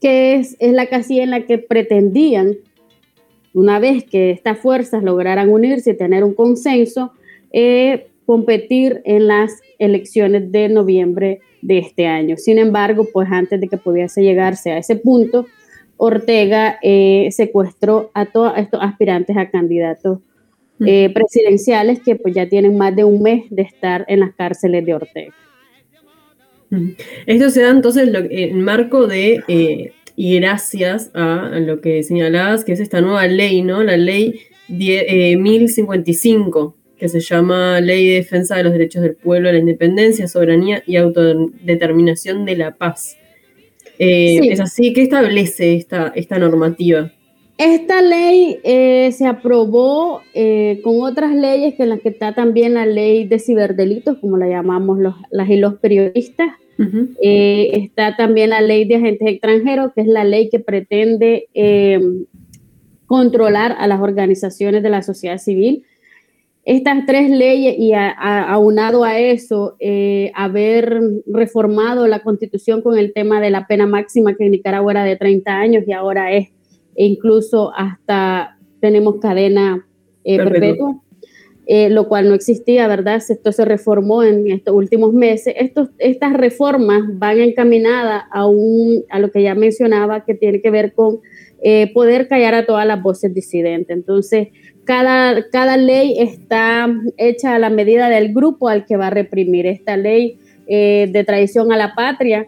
que es, es la casilla en la que pretendían una vez que estas fuerzas lograran unirse y tener un consenso, eh, competir en las elecciones de noviembre de este año. Sin embargo, pues antes de que pudiese llegarse a ese punto, Ortega eh, secuestró a todos estos aspirantes a candidatos eh, presidenciales que pues ya tienen más de un mes de estar en las cárceles de Ortega. Esto se da entonces en marco de y gracias a lo que señalabas, que es esta nueva ley, ¿no? La ley 1055, eh, que se llama Ley de Defensa de los Derechos del Pueblo, la Independencia, Soberanía y Autodeterminación de la Paz. Eh, ¿Es así? ¿Qué establece esta, esta normativa? Esta ley eh, se aprobó con otras leyes que en las que está también la ley de ciberdelitos, como la llamamos los, las y los periodistas, eh, está también la ley de agentes extranjeros, que es la ley que pretende em, controlar a las organizaciones de la sociedad civil. Estas tres leyes y aunado a eso, eh, haber reformado la constitución con el tema de la pena máxima que en Nicaragua era de 30 años y ahora es incluso hasta tenemos cadena eh, perpetua. Eh, lo cual no existía, ¿verdad? Esto se reformó en estos últimos meses. Estos, estas reformas van encaminadas a, un, a lo que ya mencionaba, que tiene que ver con eh, poder callar a todas las voces disidentes. Entonces, cada, cada ley está hecha a la medida del grupo al que va a reprimir. Esta ley de traición a la patria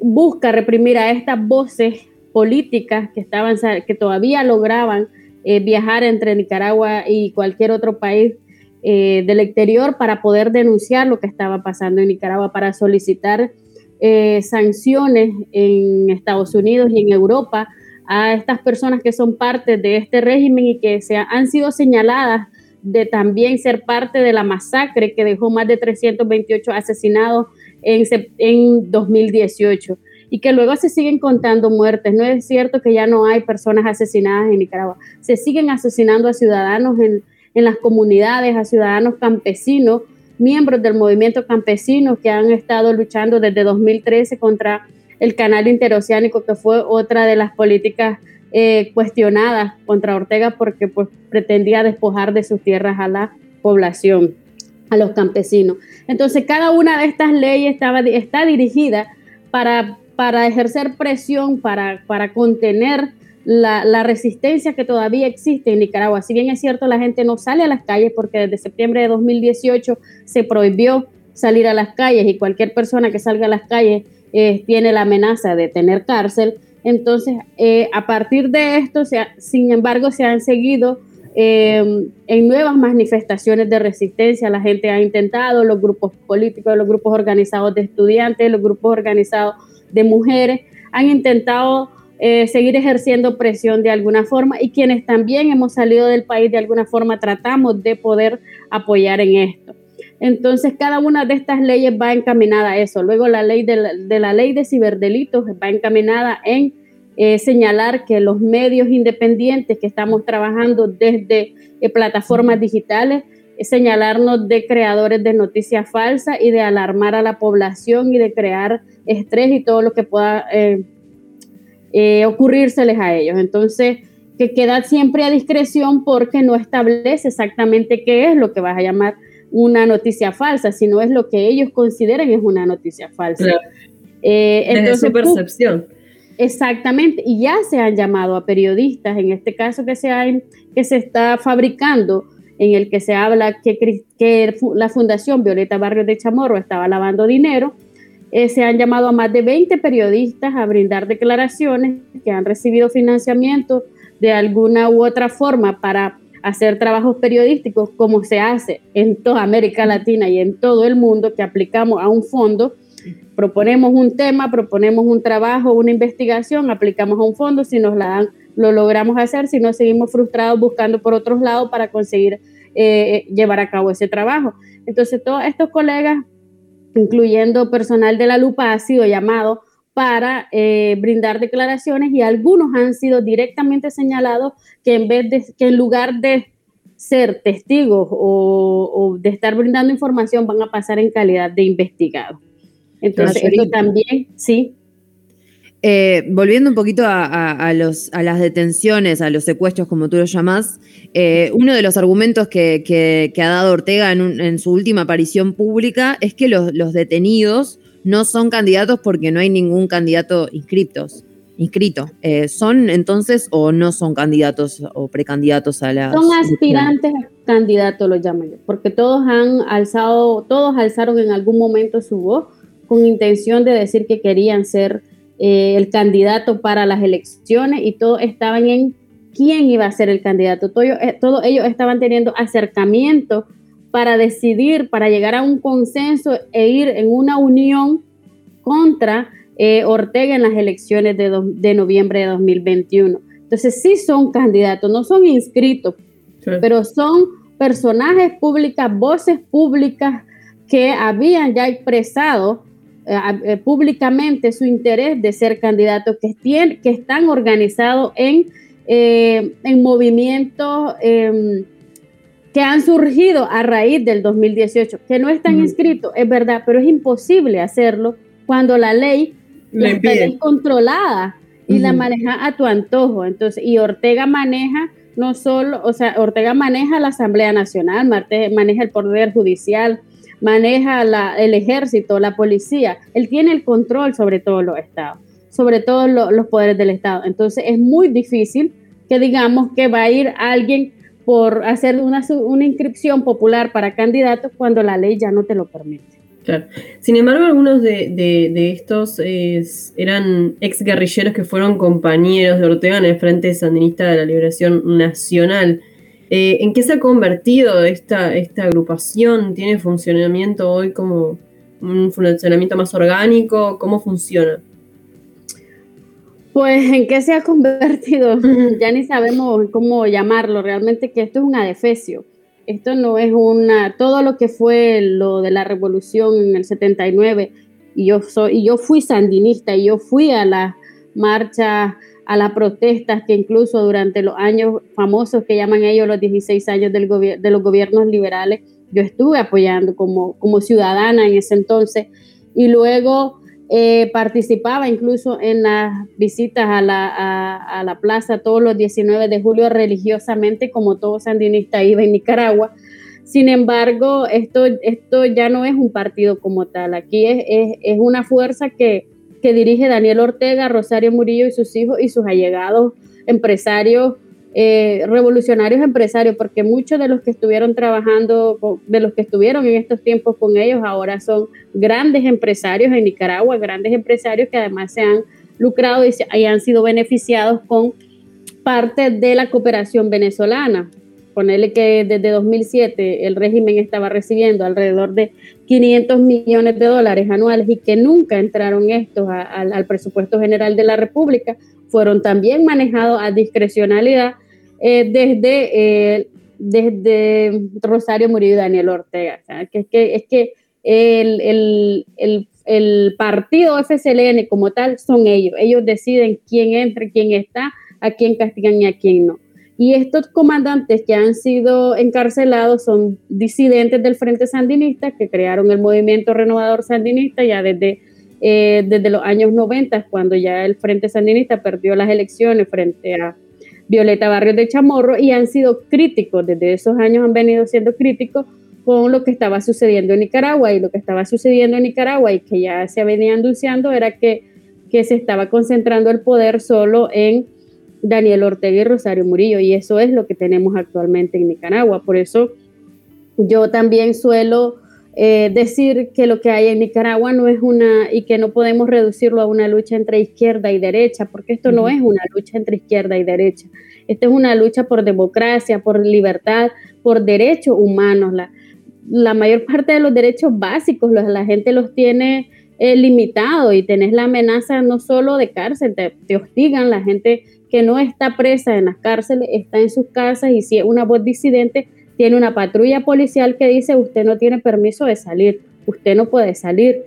busca reprimir a estas voces políticas que, estaban, que todavía lograban eh, viajar entre Nicaragua y cualquier otro país eh, del exterior para poder denunciar lo que estaba pasando en Nicaragua, para solicitar eh, sanciones en Estados Unidos y en Europa a estas personas que son parte de este régimen y que se han sido señaladas de también ser parte de la masacre que dejó más de 328 asesinados en, en 2018 y que luego se siguen contando muertes. No es cierto que ya no hay personas asesinadas en Nicaragua. Se siguen asesinando a ciudadanos en, las comunidades, a ciudadanos campesinos, miembros del movimiento campesino que han estado luchando desde 2013 contra el canal interoceánico, que fue otra de las políticas eh, cuestionadas contra Ortega porque pues, pretendía despojar de sus tierras a la población. a los campesinos. Entonces, cada una de estas leyes estaba, está dirigida para, para ejercer presión, para, para contener la, la, resistencia que todavía existe en Nicaragua. Si bien es cierto, la gente no sale a las calles porque desde septiembre de 2018 se prohibió salir a las calles y cualquier persona que salga a las calles eh, tiene la amenaza de tener cárcel. Entonces, eh, a partir de esto, se sin embargo, se han seguido eh, en nuevas manifestaciones de resistencia. La gente ha intentado, los grupos políticos, los grupos organizados de estudiantes, los grupos organizados de mujeres, han intentado seguir ejerciendo presión de alguna forma y quienes también hemos salido del país de alguna forma tratamos de poder apoyar en esto. Entonces, cada una de estas leyes va encaminada a eso. Luego, la ley de la, ley de ciberdelitos va encaminada en eh, señalar que los medios independientes que estamos trabajando desde eh, plataformas digitales, señalarnos de creadores de noticias falsas y de alarmar a la población y de crear estrés y todo lo que pueda eh, ocurrírseles a ellos. Entonces, que queda siempre a discreción porque no establece exactamente qué es lo que vas a llamar una noticia falsa, sino es lo que ellos consideran es una noticia falsa. Eh, entonces, su percepción. Exactamente, y ya se han llamado a periodistas, en este caso que se, que se está fabricando, en el que se habla que, que la Fundación Violeta Barrios de Chamorro estaba lavando dinero, eh, se han llamado a más de 20 periodistas a brindar declaraciones que han recibido financiamiento de alguna u otra forma para hacer trabajos periodísticos como se hace en toda América Latina y en todo el mundo, que aplicamos a un fondo, proponemos un tema, proponemos un trabajo, una investigación, aplicamos a un fondo, si nos la dan, lo logramos hacer, si no seguimos frustrados buscando por otros lados para conseguir eh, llevar a cabo ese trabajo. Entonces, todos estos colegas, incluyendo personal de la lupa, ha sido llamado para eh, brindar declaraciones y algunos han sido directamente señalados que en vez de que en lugar de ser testigos o, de estar brindando información van a pasar en calidad de investigados. Entonces, esto también, sí. Eh, volviendo un poquito a, los, a las detenciones, a los secuestros, como tú lo llamás, eh, uno de los argumentos que, ha dado Ortega en, su última aparición pública es que los, los detenidos no son candidatos porque no hay ningún candidato inscriptos, inscrito. Eh, ¿Son entonces o no son candidatos o precandidatos a la... Son aspirantes a candidatos, lo llamo yo, porque todos han alzado, todos alzaron en algún momento su voz con intención de decir que querían ser eh, el candidato para las elecciones y todos estaban en quién iba a ser el candidato. Eh, todos ellos estaban teniendo acercamiento para decidir, para llegar a un consenso e ir en una unión contra eh, Ortega en las elecciones de, noviembre de 2021. Entonces sí son candidatos, no son inscritos, pero son personajes públicas, voces públicas que habían ya expresado eh, eh, públicamente su interés de ser candidatos, que, que están organizados en, en movimientos em, que han surgido a raíz del 2018, que no están inscritos, es verdad, pero es imposible hacerlo cuando la ley está controlada y la maneja a tu antojo. Entonces, y Ortega maneja no solo, o sea, Ortega maneja la Asamblea Nacional, maneja el Poder Judicial, maneja el ejército, la policía. Él tiene el control sobre todos los estados, sobre todos los poderes del Estado. Entonces, es muy difícil que digamos que va a ir alguien por hacer una, una inscripción popular para candidatos cuando la ley ya no te lo permite. Claro. Sin embargo, algunos de, estos eran ex guerrilleros que fueron compañeros de Ortega en el Frente Sandinista de la Liberación Nacional. Eh, ¿En qué se ha convertido esta, esta agrupación? ¿Tiene funcionamiento hoy como un funcionamiento más orgánico? ¿Cómo funciona? Pues en qué se ha convertido, ya ni sabemos cómo llamarlo, realmente que esto es un adefesio. Esto no es una, todo lo que fue lo de la revolución en el 79, y yo, soy, y yo fui sandinista, y yo fui a las marchas, a las protestas que incluso durante los años famosos que llaman ellos los 16 años del de los gobiernos liberales, yo estuve apoyando como, como ciudadana en ese entonces, y luego eh, participaba incluso en las visitas a la, plaza todos los 19 de julio religiosamente, como todo sandinista iba en Nicaragua. Sin embargo, esto, esto ya no es un partido como tal, aquí es, es una fuerza que, que dirige Daniel Ortega, Rosario Murillo y sus hijos y sus allegados empresarios eh, revolucionarios empresarios, porque muchos de los que estuvieron trabajando, de los que estuvieron en estos tiempos con ellos, ahora son grandes empresarios en Nicaragua, grandes empresarios que además se han lucrado y, han sido beneficiados con parte de la cooperación venezolana. Ponerle que desde 2007 el régimen estaba recibiendo alrededor de 500 millones de dólares anuales y que nunca entraron estos al presupuesto general de la República, fueron también manejados a discrecionalidad eh, desde, eh, desde Rosario Murillo y Daniel Ortega. Que es que, es que el, el, el, el, partido FCLN como tal son ellos. Ellos deciden quién entra, quién está, a quién castigan y a quién no. Y estos comandantes que han sido encarcelados son disidentes del Frente Sandinista que crearon el movimiento renovador sandinista ya desde, eh, desde los años 90, cuando ya el Frente Sandinista perdió las elecciones frente a Violeta Barrios de Chamorro y han sido críticos, desde esos años han venido siendo críticos con lo que estaba sucediendo en Nicaragua y lo que estaba sucediendo en Nicaragua y que ya se venía anunciando era que, que se estaba concentrando el poder solo en Daniel Ortega y Rosario Murillo y eso es lo que tenemos actualmente en Nicaragua. Por eso yo también suelo eh, decir que lo que hay en Nicaragua no es una, y que no podemos reducirlo a una lucha entre izquierda y derecha, porque esto no es una lucha entre izquierda y derecha. Esto es una lucha por democracia, por libertad, por derechos humanos. La, la mayor parte de los derechos básicos la gente los tiene eh, limitados y tenés la amenaza no solo de cárcel, te, te hostigan la gente que no está presa en las cárceles, está en sus casas y si es una voz disidente, tiene una patrulla policial que dice usted no tiene permiso de salir, usted no puede salir.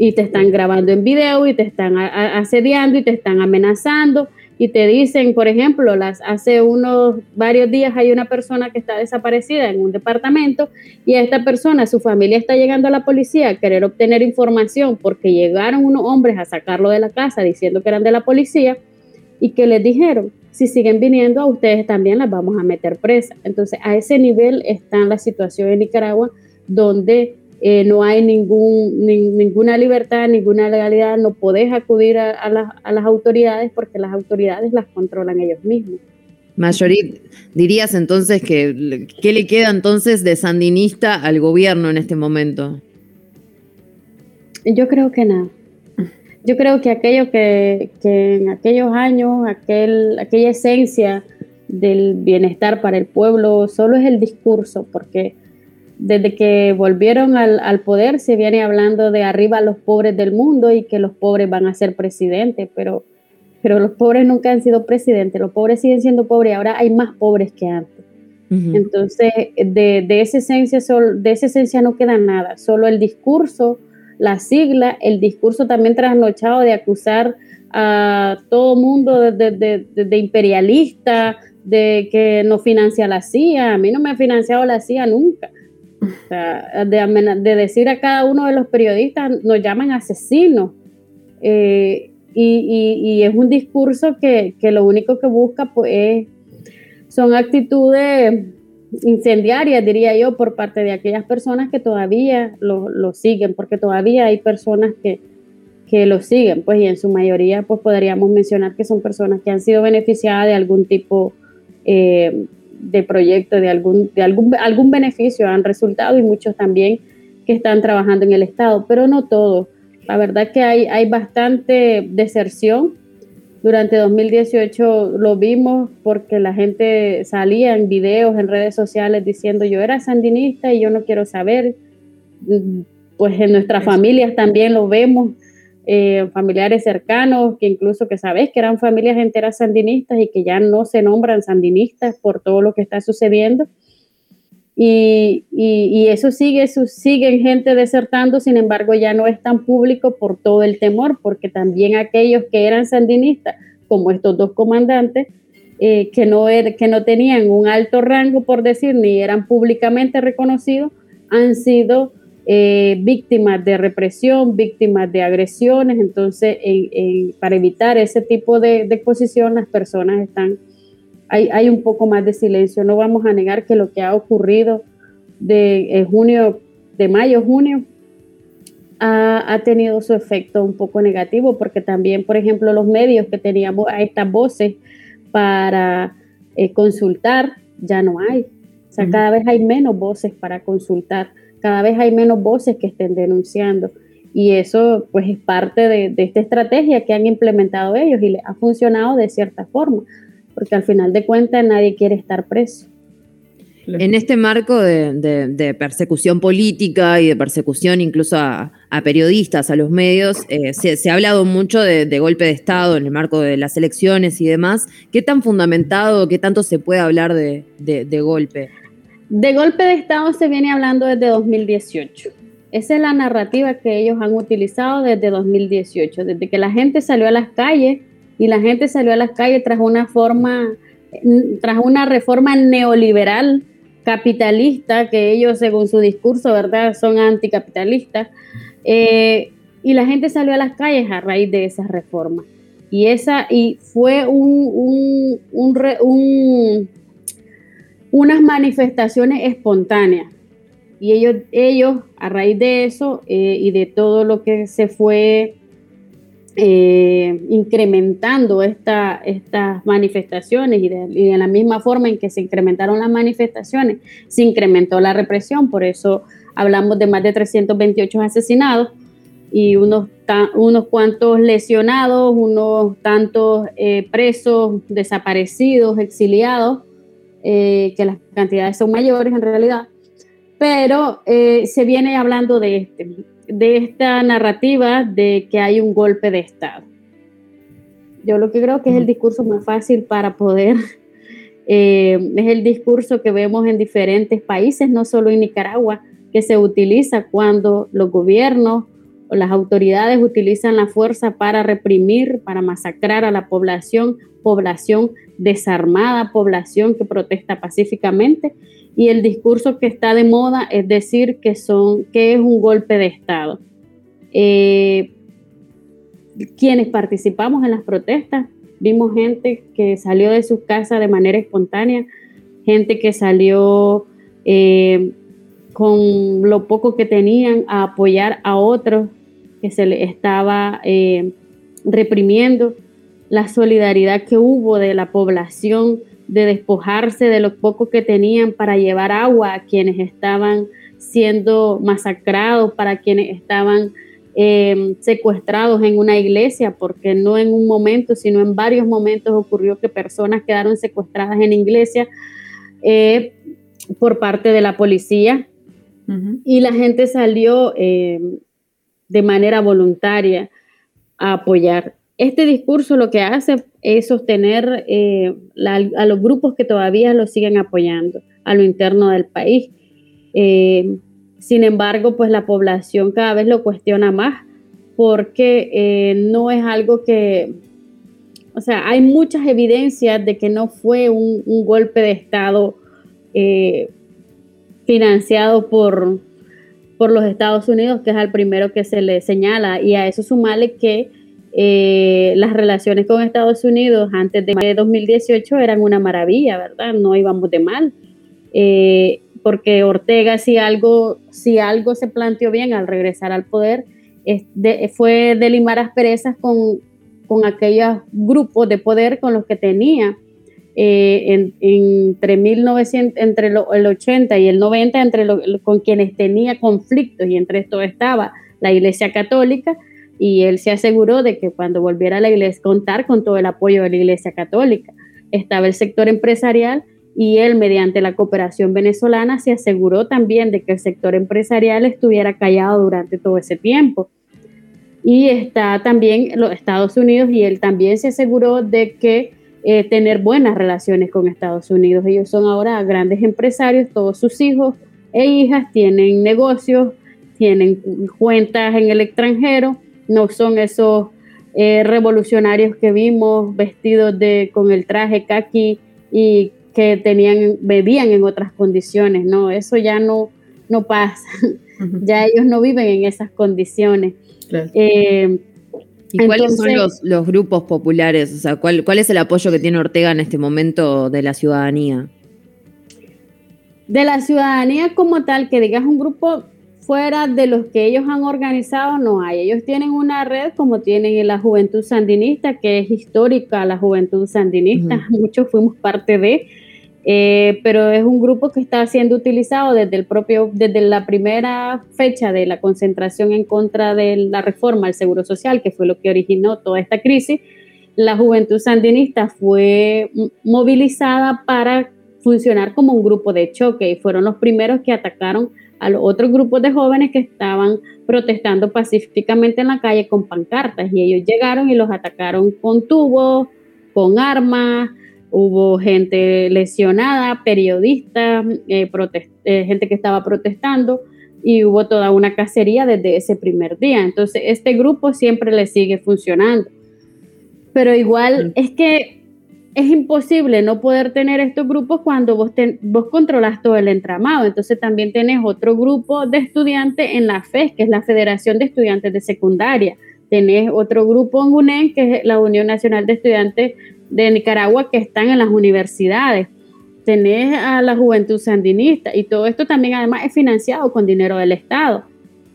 Y te están grabando en video y te están asediando y te están amenazando y te dicen, por ejemplo, las, hace unos varios días hay una persona que está desaparecida en un departamento y a esta persona, su familia está llegando a la policía a querer obtener información porque llegaron unos hombres a sacarlo de la casa diciendo que eran de la policía y que les dijeron, si siguen viniendo a ustedes también las vamos a meter presa. Entonces, a ese nivel está la situación en Nicaragua, donde eh, no hay ningún, ninguna libertad, ninguna legalidad, no podés acudir a, las autoridades porque las autoridades las controlan ellos mismos. Mayorit, dirías entonces que ¿qué le queda entonces de sandinista al gobierno en este momento? Yo creo que nada yo creo que aquello que, en aquellos años, aquel, aquella esencia del bienestar para el pueblo, solo es el discurso, porque desde que volvieron al, poder se viene hablando de arriba los pobres del mundo y que los pobres van a ser presidentes, pero, pero los pobres nunca han sido presidentes, los pobres siguen siendo pobres, ahora hay más pobres que antes. Entonces, de, de, esa esencia, de esa esencia no queda nada, solo el discurso la sigla, el discurso también trasnochado de acusar a todo mundo de, imperialista, de que no financia la CIA. A mí no me ha financiado la CIA nunca. De, decir a cada uno de los periodistas, nos llaman asesinos. Eh, y, es un discurso que, lo único que busca pues, son actitudes incendiarias, diría yo, por parte de aquellas personas que todavía lo, siguen, porque todavía hay personas que, que lo siguen, pues y en su mayoría pues podríamos mencionar que son personas que han sido beneficiadas de algún tipo eh, de proyecto, de algún, de algún, algún beneficio han resultado y muchos también que están trabajando en el Estado, pero no todos. La verdad que hay, hay bastante deserción durante 2018 lo vimos porque la gente salía en videos, en redes sociales diciendo yo era sandinista y yo no quiero saber. Pues en nuestras familias también lo vemos, eh, familiares cercanos que incluso que sabes que eran familias enteras sandinistas y que ya no se nombran sandinistas por todo lo que está sucediendo. Y, y, eso sigue, eso siguen gente desertando, sin embargo ya no es tan público por todo el temor, porque también aquellos que eran sandinistas, como estos dos comandantes, eh, que, no er, que no tenían un alto rango, por decir, ni eran públicamente reconocidos, han sido eh, víctimas de represión, víctimas de agresiones. Entonces, para evitar ese tipo de, de exposición, las personas están hay, un poco más de silencio. No vamos a negar que lo que ha ocurrido de junio, de mayo, junio, ha, tenido su efecto un poco negativo, porque también, por ejemplo, los medios que teníamos a estas voces para eh, consultar, ya no hay. O sea, cada vez hay menos voces para consultar, cada vez hay menos voces que estén denunciando. Y eso pues es parte de, de esta estrategia que han implementado ellos y les ha funcionado de cierta forma, porque al final de cuentas nadie quiere estar preso. En este marco de, persecución política y de persecución incluso a, periodistas, a los medios, eh, se, ha hablado mucho de, golpe de Estado en el marco de las elecciones y demás. ¿Qué tan fundamentado, qué tanto se puede hablar de, golpe? De golpe de Estado se viene hablando desde 2018. Esa es la narrativa que ellos han utilizado desde 2018, desde que la gente salió a las calles y la gente salió a las calles tras una forma, tras una reforma neoliberal capitalista, que ellos según su discurso, ¿verdad?, son anticapitalistas, eh, y la gente salió a las calles a raíz de esa reforma. Y, esa, y fue un, unas manifestaciones espontáneas. Y ellos, ellos, a raíz de eso eh, y de todo lo que se fue eh, incrementando estas manifestaciones y de, la misma forma en que se incrementaron las manifestaciones, se incrementó la represión, por eso hablamos de más de 328 asesinados y unos, unos cuantos lesionados, unos tantos eh, presos, desaparecidos, exiliados, eh, que las cantidades son mayores en realidad, pero se viene hablando de este de esta narrativa de que hay un golpe de Estado. Yo lo que creo que es el discurso más fácil para poder, eh, es el discurso que vemos en diferentes países, no solo en Nicaragua, que se utiliza cuando los gobiernos las autoridades utilizan la fuerza para reprimir, para masacrar a la población, población desarmada, población que protesta pacíficamente y el discurso que está de moda es decir que, son, que es un golpe de Estado. Eh, quienes participamos en las protestas, vimos gente que salió de sus casas de manera espontánea, gente que salió eh, con lo poco que tenían a apoyar a otros que se les estaba eh, reprimiendo, la solidaridad que hubo de la población de despojarse de lo poco que tenían para llevar agua a quienes estaban siendo masacrados, para quienes estaban em, secuestrados en una iglesia, porque no en un momento, sino en varios momentos ocurrió que personas quedaron secuestradas en iglesia eh, por parte de la policía. Y la gente salió em, de manera voluntaria a apoyar. Este discurso lo que hace es sostener eh, a los grupos que todavía lo siguen apoyando a lo interno del país. Eh, sin embargo, pues la población cada vez lo cuestiona más porque eh, no es algo que, o sea, hay muchas evidencias de que no fue un, un golpe de Estado financiado por, por los Estados Unidos, que es el primero que se le señala, y a eso sumarle que eh, las relaciones con Estados Unidos antes de 2018 eran una maravilla, ¿verdad? No íbamos de mal. Eh, porque Ortega, si algo, si algo se planteó bien al regresar al poder, fue de limar asperezas con, con aquellos grupos de poder con los que tenía eh, entre 1900, entre el 80 y el 90, entre con quienes tenía conflictos, y entre esto estaba la Iglesia Católica, y él se aseguró de que cuando volviera a la iglesia, contar con todo el apoyo de la iglesia católica. Estaba el sector empresarial y él, mediante la cooperación venezolana, se aseguró también de que el sector empresarial estuviera callado durante todo ese tiempo. Y está también los Estados Unidos y él también se aseguró de que eh, tener buenas relaciones con Estados Unidos. Ellos son ahora grandes empresarios, todos sus hijos e hijas tienen negocios, tienen cuentas en el extranjero no son esos eh, revolucionarios que vimos vestidos de, con el traje kaki y que tenían, bebían en otras condiciones, no, eso ya no, no pasa, ya ellos no viven en esas condiciones. Eh, ¿Y cuáles son los, los, grupos populares? O sea, ¿cuál, ¿cuál es el apoyo que tiene Ortega en este momento de la ciudadanía? de la ciudadanía como tal, que digas un grupo fuera de los que ellos han organizado, no hay. Ellos tienen una red como tienen la Juventud Sandinista, que es histórica la Juventud Sandinista, muchos fuimos parte de, eh, pero es un grupo que está siendo utilizado desde el propio, desde la primera fecha de la concentración en contra de la reforma al Seguro Social, que fue lo que originó toda esta crisis. La Juventud Sandinista fue movilizada para funcionar como un grupo de choque y fueron los primeros que atacaron a los otros grupos de jóvenes que estaban protestando pacíficamente en la calle con pancartas y ellos llegaron y los atacaron con tubos, con armas, hubo gente lesionada, periodistas, eh, eh, gente que estaba protestando y hubo toda una cacería desde ese primer día. Entonces, este grupo siempre le sigue funcionando. Pero igual es que es imposible no poder tener estos grupos cuando vos, vos controlas todo el entramado. Entonces también tenés otro grupo de estudiantes en la FES, que es la Federación de Estudiantes de Secundaria. Tenés otro grupo en UNEN, que es la Unión Nacional de Estudiantes de Nicaragua, que están en las universidades. Tenés a la Juventud Sandinista y todo esto también además es financiado con dinero del Estado.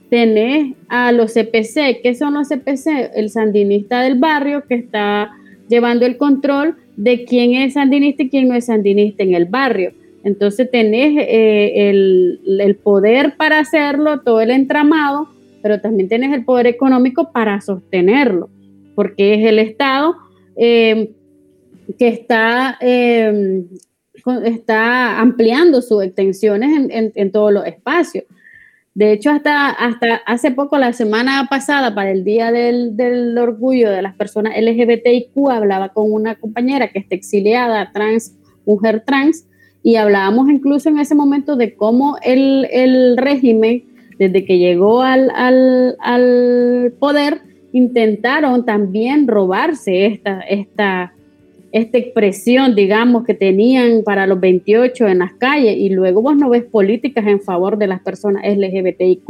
Tenés a los CPC. ¿Qué son los CPC? El sandinista del barrio que está llevando el control de quién es sandinista y quién no es sandinista en el barrio. Entonces tenés eh, el, poder para hacerlo, todo el entramado, pero también tenés el poder económico para sostenerlo, porque es el Estado eh, que está, eh, está ampliando sus extensiones en todos los espacios. De hecho, hasta, hasta hace poco, la semana pasada, para el Día del, Orgullo de las Personas LGBTIQ, hablaba con una compañera que está exiliada, trans, mujer trans, y hablábamos incluso en ese momento de cómo el, régimen, desde que llegó al, al, poder, intentaron también robarse esta, esta, esta expresión, digamos, que tenían para los 28 en las calles y luego vos no ves políticas en favor de las personas LGBTIQ.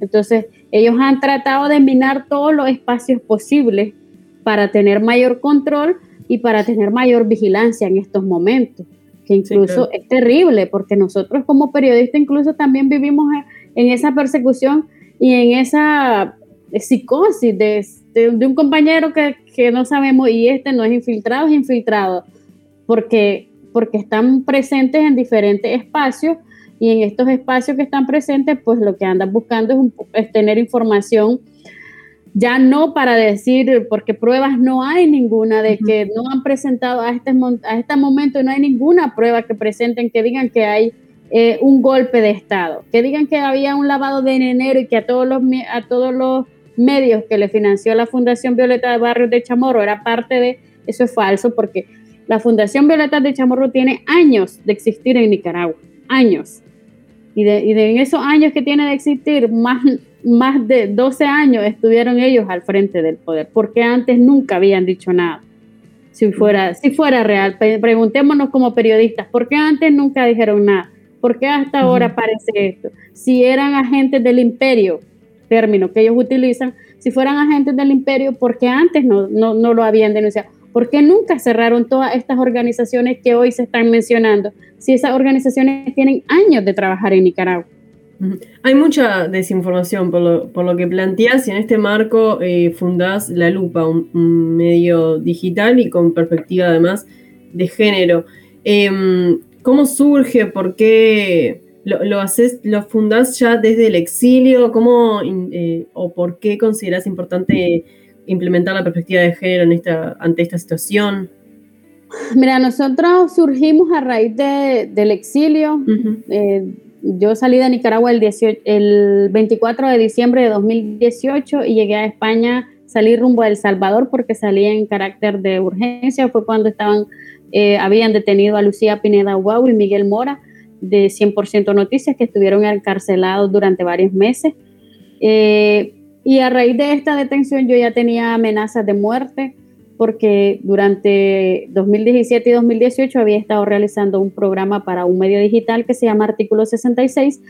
Entonces, ellos han tratado de minar todos los espacios posibles para tener mayor control y para tener mayor vigilancia en estos momentos, que incluso es terrible porque nosotros como periodistas incluso también vivimos en esa persecución y en esa psicosis de, de un compañero que, que no sabemos y este no es infiltrado, es infiltrado, porque, porque están presentes en diferentes espacios y en estos espacios que están presentes, pues lo que andan buscando es, tener información ya no para decir, porque pruebas no hay ninguna de que no han presentado a este, a este momento, no hay ninguna prueba que presenten que digan que hay eh, un golpe de Estado, que digan que había un lavado de dinero y que a todos los, a todos los medios que le financió la Fundación Violeta de Barrios de Chamorro era parte de, eso es falso porque la Fundación Violeta de Chamorro tiene años de existir en Nicaragua, años. Y de, y de esos años que tiene de existir, más, más de 12 años estuvieron ellos al frente del poder, porque antes nunca habían dicho nada. Si fuera, si fuera real, preguntémonos como periodistas, ¿por qué antes nunca dijeron nada? ¿Por qué hasta ahora aparece esto? Si eran agentes del imperio, término que ellos utilizan, si fueran agentes del imperio, ¿por qué antes no, no, no lo habían denunciado? ¿Por qué nunca cerraron todas estas organizaciones que hoy se están mencionando? Si esas organizaciones tienen años de trabajar en Nicaragua. Hay mucha desinformación por lo, por lo que planteas y en este marco eh, fundás La Lupa, un, medio digital y con perspectiva además de género. Em, ¿Cómo surge? ¿Por qué? Lo, lo, haces, lo fundás ya desde el exilio, ¿cómo eh, o por qué consideras importante implementar la perspectiva de género en esta, ante esta situación? Mira, nosotros surgimos a raíz de, del exilio. Eh, yo salí de Nicaragua el, 18, el 24 de diciembre de 2018 y llegué a España, salí rumbo a El Salvador porque salí en carácter de urgencia. Fue cuando estaban, eh, habían detenido a Lucía Pineda Guau y Miguel Mora de 100% Noticias que estuvieron encarcelados durante varios meses. Eh, y a raíz de esta detención yo ya tenía amenazas de muerte porque durante 2017 y 2018 había estado realizando un programa para un medio digital que se llama Artículo 66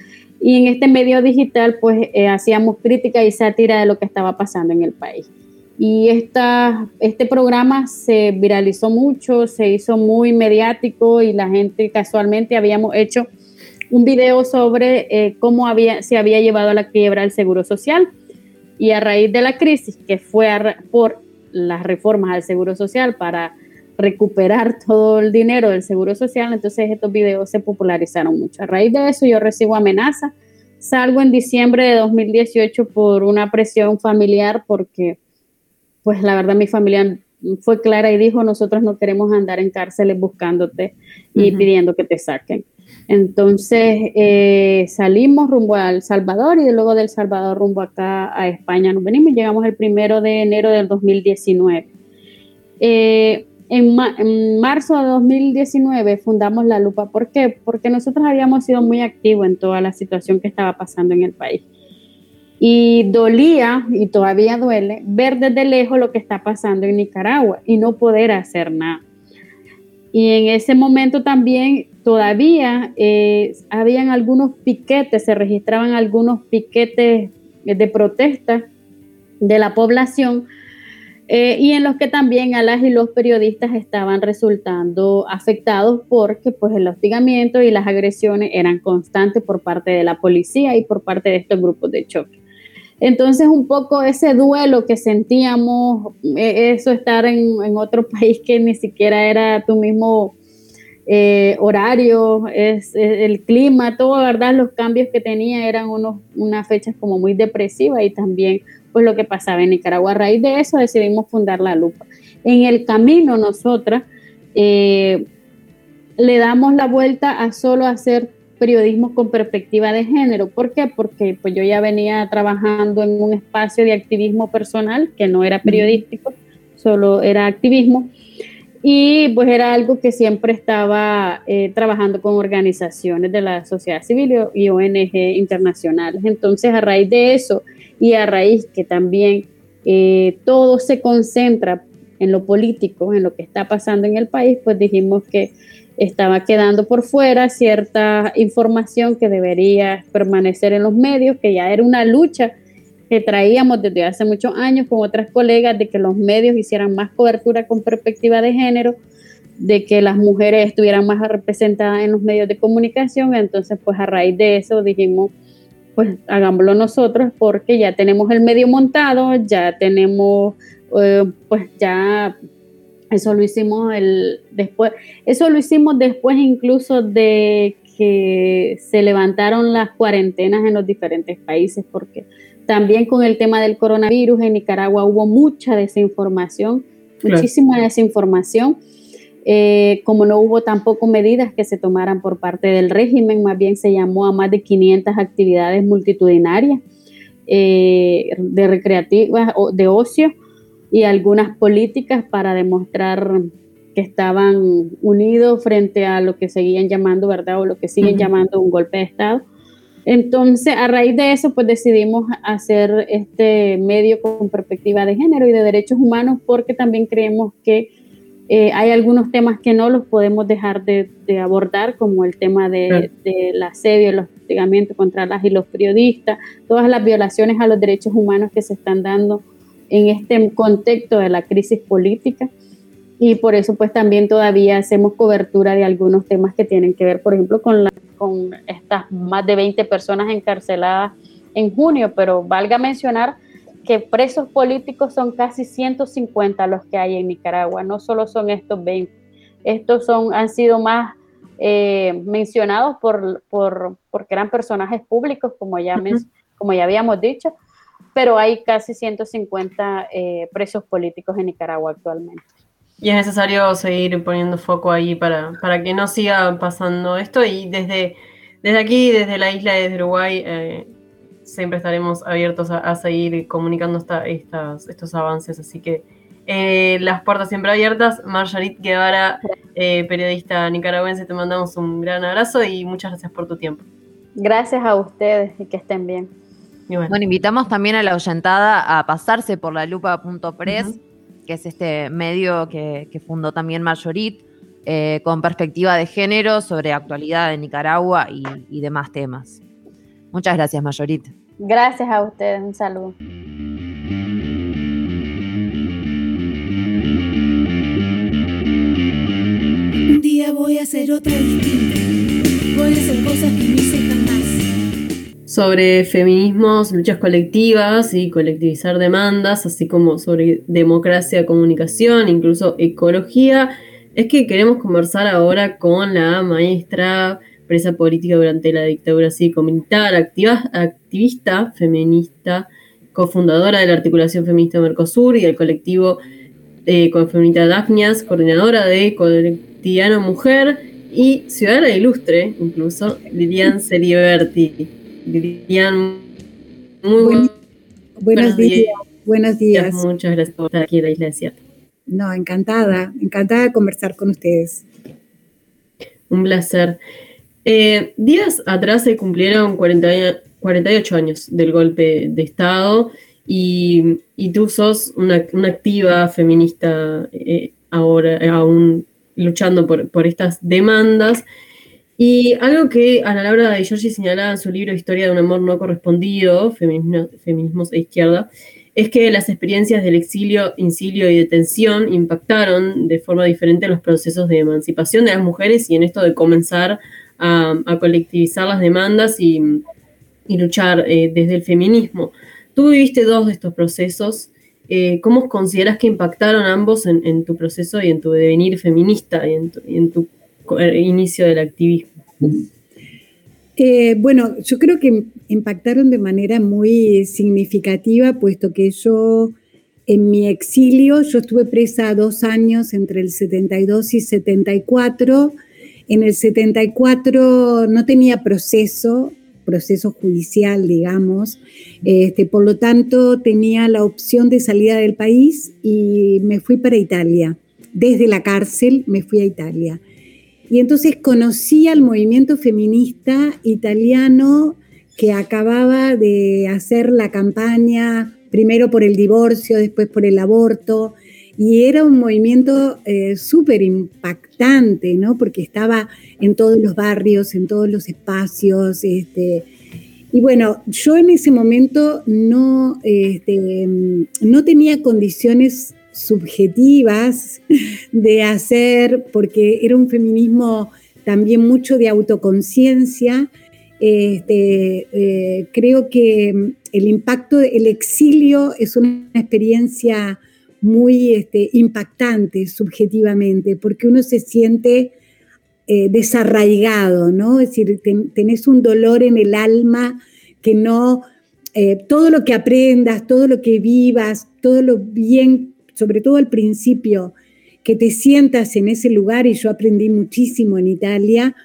y en este medio digital pues eh, hacíamos crítica y sátira de lo que estaba pasando en el país. Y esta, este programa se viralizó mucho, se hizo muy mediático y la gente casualmente habíamos hecho un video sobre eh, cómo había, se había llevado a la quiebra el Seguro Social. Y a raíz de la crisis, que fue por las reformas al Seguro Social para recuperar todo el dinero del Seguro Social, entonces estos videos se popularizaron mucho. A raíz de eso yo recibo amenazas. Salgo en diciembre de 2018 por una presión familiar porque, pues la verdad mi familia fue clara y dijo, nosotros no queremos andar en cárceles buscándote y pidiendo que te saquen. Entonces eh, salimos rumbo al Salvador y luego del Salvador rumbo acá a España nos venimos y llegamos el primero de enero del 2019. Eh, en, en, marzo de 2019 fundamos La Lupa. ¿Por qué? Porque nosotros habíamos sido muy activos en toda la situación que estaba pasando en el país. Y dolía, y todavía duele, ver desde lejos lo que está pasando en Nicaragua y no poder hacer nada. Y en ese momento también todavía eh, habían algunos piquetes, se registraban algunos piquetes de protesta de la población eh, y en los que también a y los periodistas estaban resultando afectados porque pues el hostigamiento y las agresiones eran constantes por parte de la policía y por parte de estos grupos de choque. Entonces, un poco ese duelo que sentíamos, e, eso estar en, otro país que ni siquiera era tu mismo eh, horario, es, el clima, todo, ¿verdad? Los cambios que tenía eran unos, unas fechas como muy depresivas y también pues lo que pasaba en Nicaragua. A raíz de eso decidimos fundar La Lupa. En el camino nosotras eh, le damos la vuelta a solo hacer periodismo con perspectiva de género. ¿Por qué? Porque pues yo ya venía trabajando en un espacio de activismo personal que no era periodístico, solo era activismo. Y pues era algo que siempre estaba eh, trabajando con organizaciones de la sociedad civil y ONG internacionales. Entonces, a raíz de eso y a raíz que también eh, todo se concentra en lo político, en lo que está pasando en el país, pues dijimos que estaba quedando por fuera cierta información que debería permanecer en los medios, que ya era una lucha que traíamos desde hace muchos años con otras colegas de que los medios hicieran más cobertura con perspectiva de género, de que las mujeres estuvieran más representadas en los medios de comunicación. Entonces, pues a raíz de eso dijimos, pues hagámoslo nosotros porque ya tenemos el medio montado, ya tenemos, eh, pues ya eso lo hicimos el, después, eso lo hicimos después incluso de que se levantaron las cuarentenas en los diferentes países, porque también con el tema del coronavirus en Nicaragua hubo mucha desinformación, muchísima desinformación. Eh, como no hubo tampoco medidas que se tomaran por parte del régimen, más bien se llamó a más de 500 actividades multitudinarias eh, de recreativas o de ocio y algunas políticas para demostrar que estaban unidos frente a lo que seguían llamando, ¿verdad? O lo que siguen llamando un golpe de Estado. Entonces, a raíz de eso, pues decidimos hacer este medio con perspectiva de género y de derechos humanos porque también creemos que eh, hay algunos temas que no los podemos dejar de, abordar, como el tema de, del asedio, el hostigamiento contra las y los periodistas, todas las violaciones a los derechos humanos que se están dando en este contexto de la crisis política. Y por eso pues también todavía hacemos cobertura de algunos temas que tienen que ver, por ejemplo, con, la, con estas más de 20 personas encarceladas en junio, pero valga mencionar que presos políticos son casi 150 los que hay en Nicaragua, no solo son estos 20, estos son, han sido más eh, mencionados por, por, porque eran personajes públicos, como ya, como ya habíamos dicho, pero hay casi 150 eh, presos políticos en Nicaragua actualmente. Y es necesario seguir poniendo foco ahí para, para que no siga pasando esto y desde, desde aquí, desde la isla de Uruguay, eh, siempre estaremos abiertos a, seguir comunicando estas, estos avances, así que eh, las puertas siempre abiertas. Marjorit Guevara, periodista nicaragüense, te mandamos un gran abrazo y muchas gracias por tu tiempo. Gracias a ustedes y que estén bien. Bueno. invitamos también a la oyentada a pasarse por la lupa.press, que es este medio que, fundó también Mayorit, eh, con perspectiva de género sobre actualidad de Nicaragua y, demás temas. Muchas gracias, Mayorit. Gracias a ustedes, un saludo. Un día voy a hacer otra distinta. Voy a hacer cosas que sobre feminismos, luchas colectivas y colectivizar demandas, así como sobre democracia, comunicación, incluso ecología. Es que queremos conversar ahora con la maestra presa política durante la dictadura cívico-militar, activista feminista, cofundadora de la articulación feminista Mercosur y del colectivo eh, feminista Dafnias, coordinadora de Colectiviano Mujer y ciudadana ilustre, incluso, Lilian Celiberti. Muy buenos, días. Buenos días. Muchas gracias por estar aquí en la Isla Desierta. No, encantada, encantada de conversar con ustedes. Un placer. Eh, días atrás se cumplieron 48 años del golpe de Estado y, tú sos una, activa feminista eh, ahora, aún luchando por, estas demandas. Y algo que Ana Laura de Giorgi señalaba en su libro Historia de un amor no correspondido, Feminismos e Izquierda, es que las experiencias del exilio, incilio y detención impactaron de forma diferente los procesos de emancipación de las mujeres y en esto de comenzar a, colectivizar las demandas y, luchar eh, desde el feminismo. Tú viviste dos de estos procesos. Eh, ¿Cómo consideras que impactaron ambos en, tu proceso y en tu devenir feminista y en tu, eh, inicio del activismo? bueno, yo creo que impactaron de manera muy significativa, puesto que yo en mi exilio, yo estuve presa dos años entre el 72 y 74, en el 74 no tenía proceso, proceso judicial, digamos, este, por lo tanto tenía la opción de salida del país y me fui para Italia. Desde la cárcel me fui a Italia. Y entonces conocí al movimiento feminista italiano que acababa de hacer la campaña primero por el divorcio, después por el aborto, y era un movimiento eh, súper impactante, ¿no? Porque estaba en todos los barrios, en todos los espacios. Este, y bueno, yo en ese momento no, este, no tenía condiciones subjetivas de hacer, porque era un feminismo también mucho de autoconciencia. Este, eh, creo que el impacto, el exilio es una experiencia muy este, impactante subjetivamente, porque uno se siente eh, desarraigado, ¿no? Es decir, tenés un dolor en el alma que no, eh, todo lo que aprendas, todo lo que vivas, todo lo bien, sobre todo al principio, que te sientas en ese lugar, y yo aprendí muchísimo en Italia,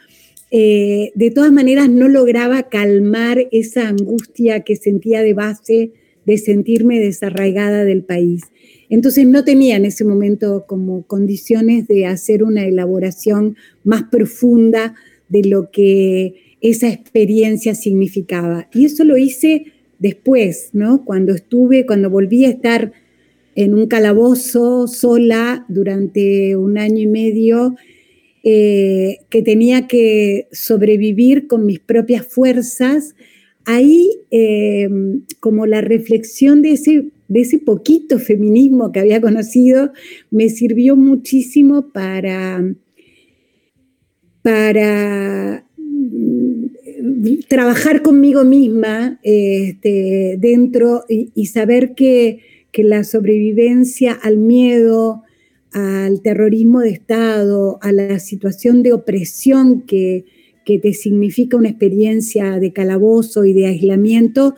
eh, de todas maneras no lograba calmar esa angustia que sentía de base de sentirme desarraigada del país. Entonces no tenía en ese momento como condiciones de hacer una elaboración más profunda de lo que esa experiencia significaba. Y eso lo hice después, ¿no? Cuando estuve, cuando volví a estar en un calabozo sola durante un año y medio, eh, que tenía que sobrevivir con mis propias fuerzas, ahí eh, como la reflexión de ese de ese poquito feminismo que había conocido, me sirvió muchísimo para, para mm, trabajar conmigo misma este, dentro y, saber que, la sobrevivencia al miedo, al terrorismo de Estado, a la situación de opresión que, que te significa una experiencia de calabozo y de aislamiento,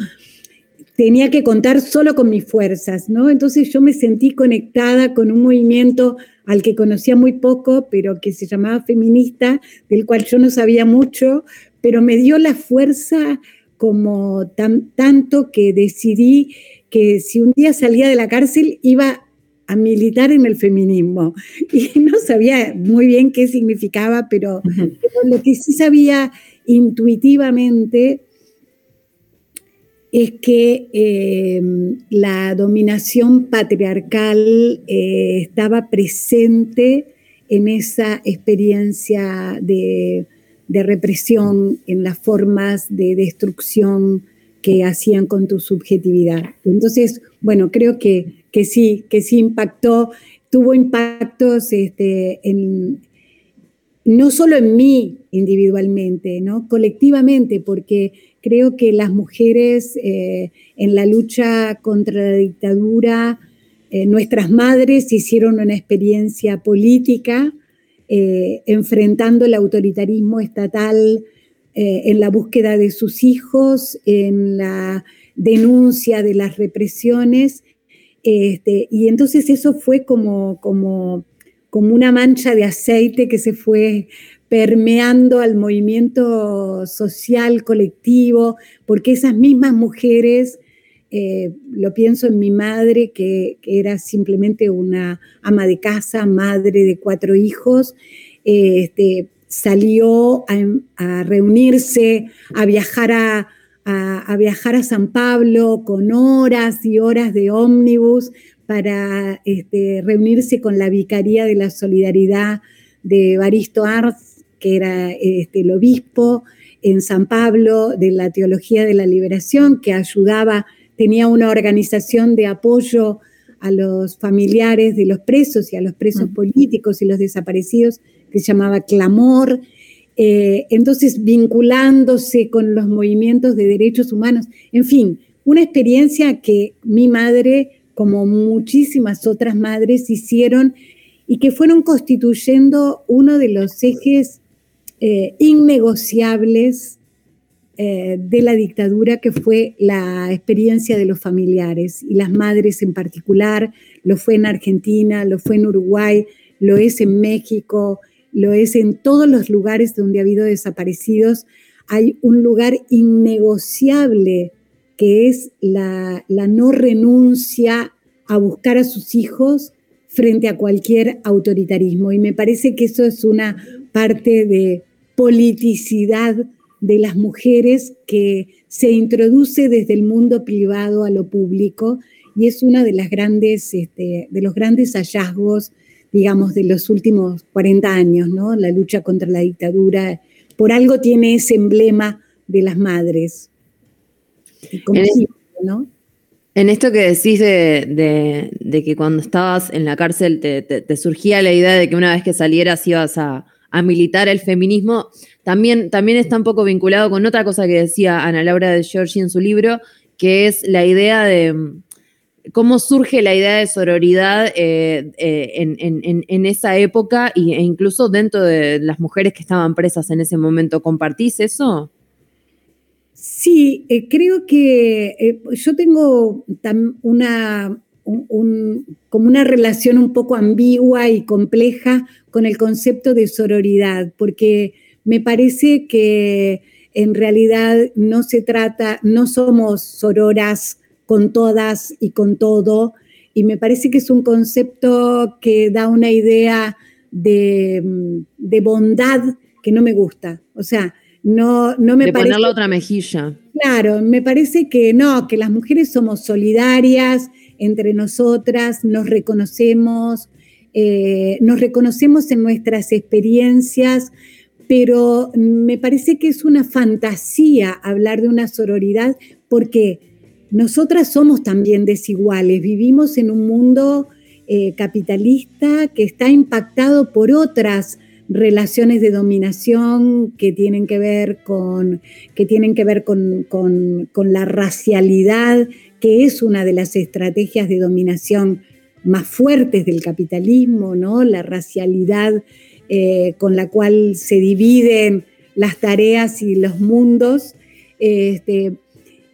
tenía que contar solo con mis fuerzas, ¿no? Entonces yo me sentí conectada con un movimiento al que conocía muy poco, pero que se llamaba feminista, del cual yo no sabía mucho, pero me dio la fuerza como tan, tanto que decidí que si un día salía de la cárcel iba a militar en el feminismo. Y no sabía muy bien qué significaba, pero, pero lo que sí sabía intuitivamente es que em, la dominación patriarcal eh, estaba presente en esa experiencia de, represión, en las formas de destrucción que hacían con tu subjetividad. Entonces, bueno, creo que, que sí, que sí impactó, tuvo impactos este, no solo en mí individualmente, ¿no? colectivamente, porque creo que las mujeres eh, en la lucha contra la dictadura, eh, nuestras madres hicieron una experiencia política eh, enfrentando el autoritarismo estatal en la búsqueda de sus hijos, en la denuncia de las represiones. Este, y entonces eso fue como, como como una mancha de aceite que se fue permeando al movimiento social colectivo, porque esas mismas mujeres, eh, lo pienso en mi madre, que, era simplemente una ama de casa, madre de cuatro hijos, eh, este, salió a, reunirse, a viajar a, a, viajar a San Pablo con horas y horas de ómnibus para este, reunirse con la Vicaría de la Solidaridad de Baristo Arz, que era este, el obispo en San Pablo de la Teología de la Liberación, que ayudaba, tenía una organización de apoyo a los familiares de los presos y a los presos políticos y los desaparecidos, que se llamaba Clamor. Eh, entonces, vinculándose con los movimientos de derechos humanos, en fin, una experiencia que mi madre como muchísimas otras madres hicieron y que fueron constituyendo uno de los ejes eh, innegociables eh, de la dictadura, que fue la experiencia de los familiares y las madres en particular. Lo fue en Argentina, lo fue en Uruguay, lo es en México, lo es en todos los lugares donde ha habido desaparecidos. Hay un lugar innegociable que es la, no renuncia a buscar a sus hijos frente a cualquier autoritarismo. Y me parece que eso es una parte de politicidad de las mujeres que se introduce desde el mundo privado a lo público y es uno de, este, de los grandes hallazgos, digamos, de los últimos 40 años, ¿no? La lucha contra la dictadura. Por algo tiene ese emblema de las madres en, esto que decís de, que cuando estabas en la cárcel te, surgía la idea de que una vez que salieras ibas a, militar el feminismo, también, también está un poco vinculado con otra cosa que decía Ana Laura de Giorgi en su libro, que es la idea de cómo surge la idea de sororidad eh, eh, en, esa época e incluso dentro de las mujeres que estaban presas en ese momento. ¿Compartís eso? Sí, eh, creo que yo tengo una, como una relación un poco ambigua y compleja con el concepto de sororidad, porque me parece que en realidad no se trata, no somos sororas con todas y con todo, y me parece que es un concepto que da una idea de, de bondad que no me gusta. O sea, no, no me de parece. ponerle otra mejilla. Claro, me parece que no, que las mujeres somos solidarias entre nosotras, nos reconocemos, eh, nos reconocemos en nuestras experiencias, pero me parece que es una fantasía hablar de una sororidad porque nosotras somos también desiguales, vivimos en un mundo eh, capitalista que está impactado por otras relaciones de dominación que tienen que ver con, que tienen que ver con, la racialidad, que es una de las estrategias de dominación más fuertes del capitalismo, ¿no? La racialidad eh, con la cual se dividen las tareas y los mundos. Este,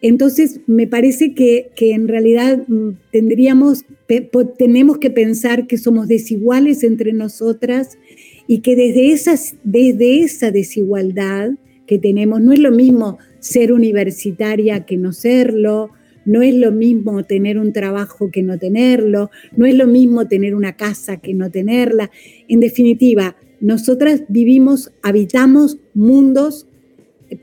entonces, me parece que, en realidad mm, tendríamos, tenemos que pensar que somos desiguales entre nosotras y que desde, esas, desde esa desigualdad que tenemos, no es lo mismo ser universitaria que no serlo, no es lo mismo tener un trabajo que no tenerlo, no es lo mismo tener una casa que no tenerla. En definitiva, nosotras vivimos, habitamos mundos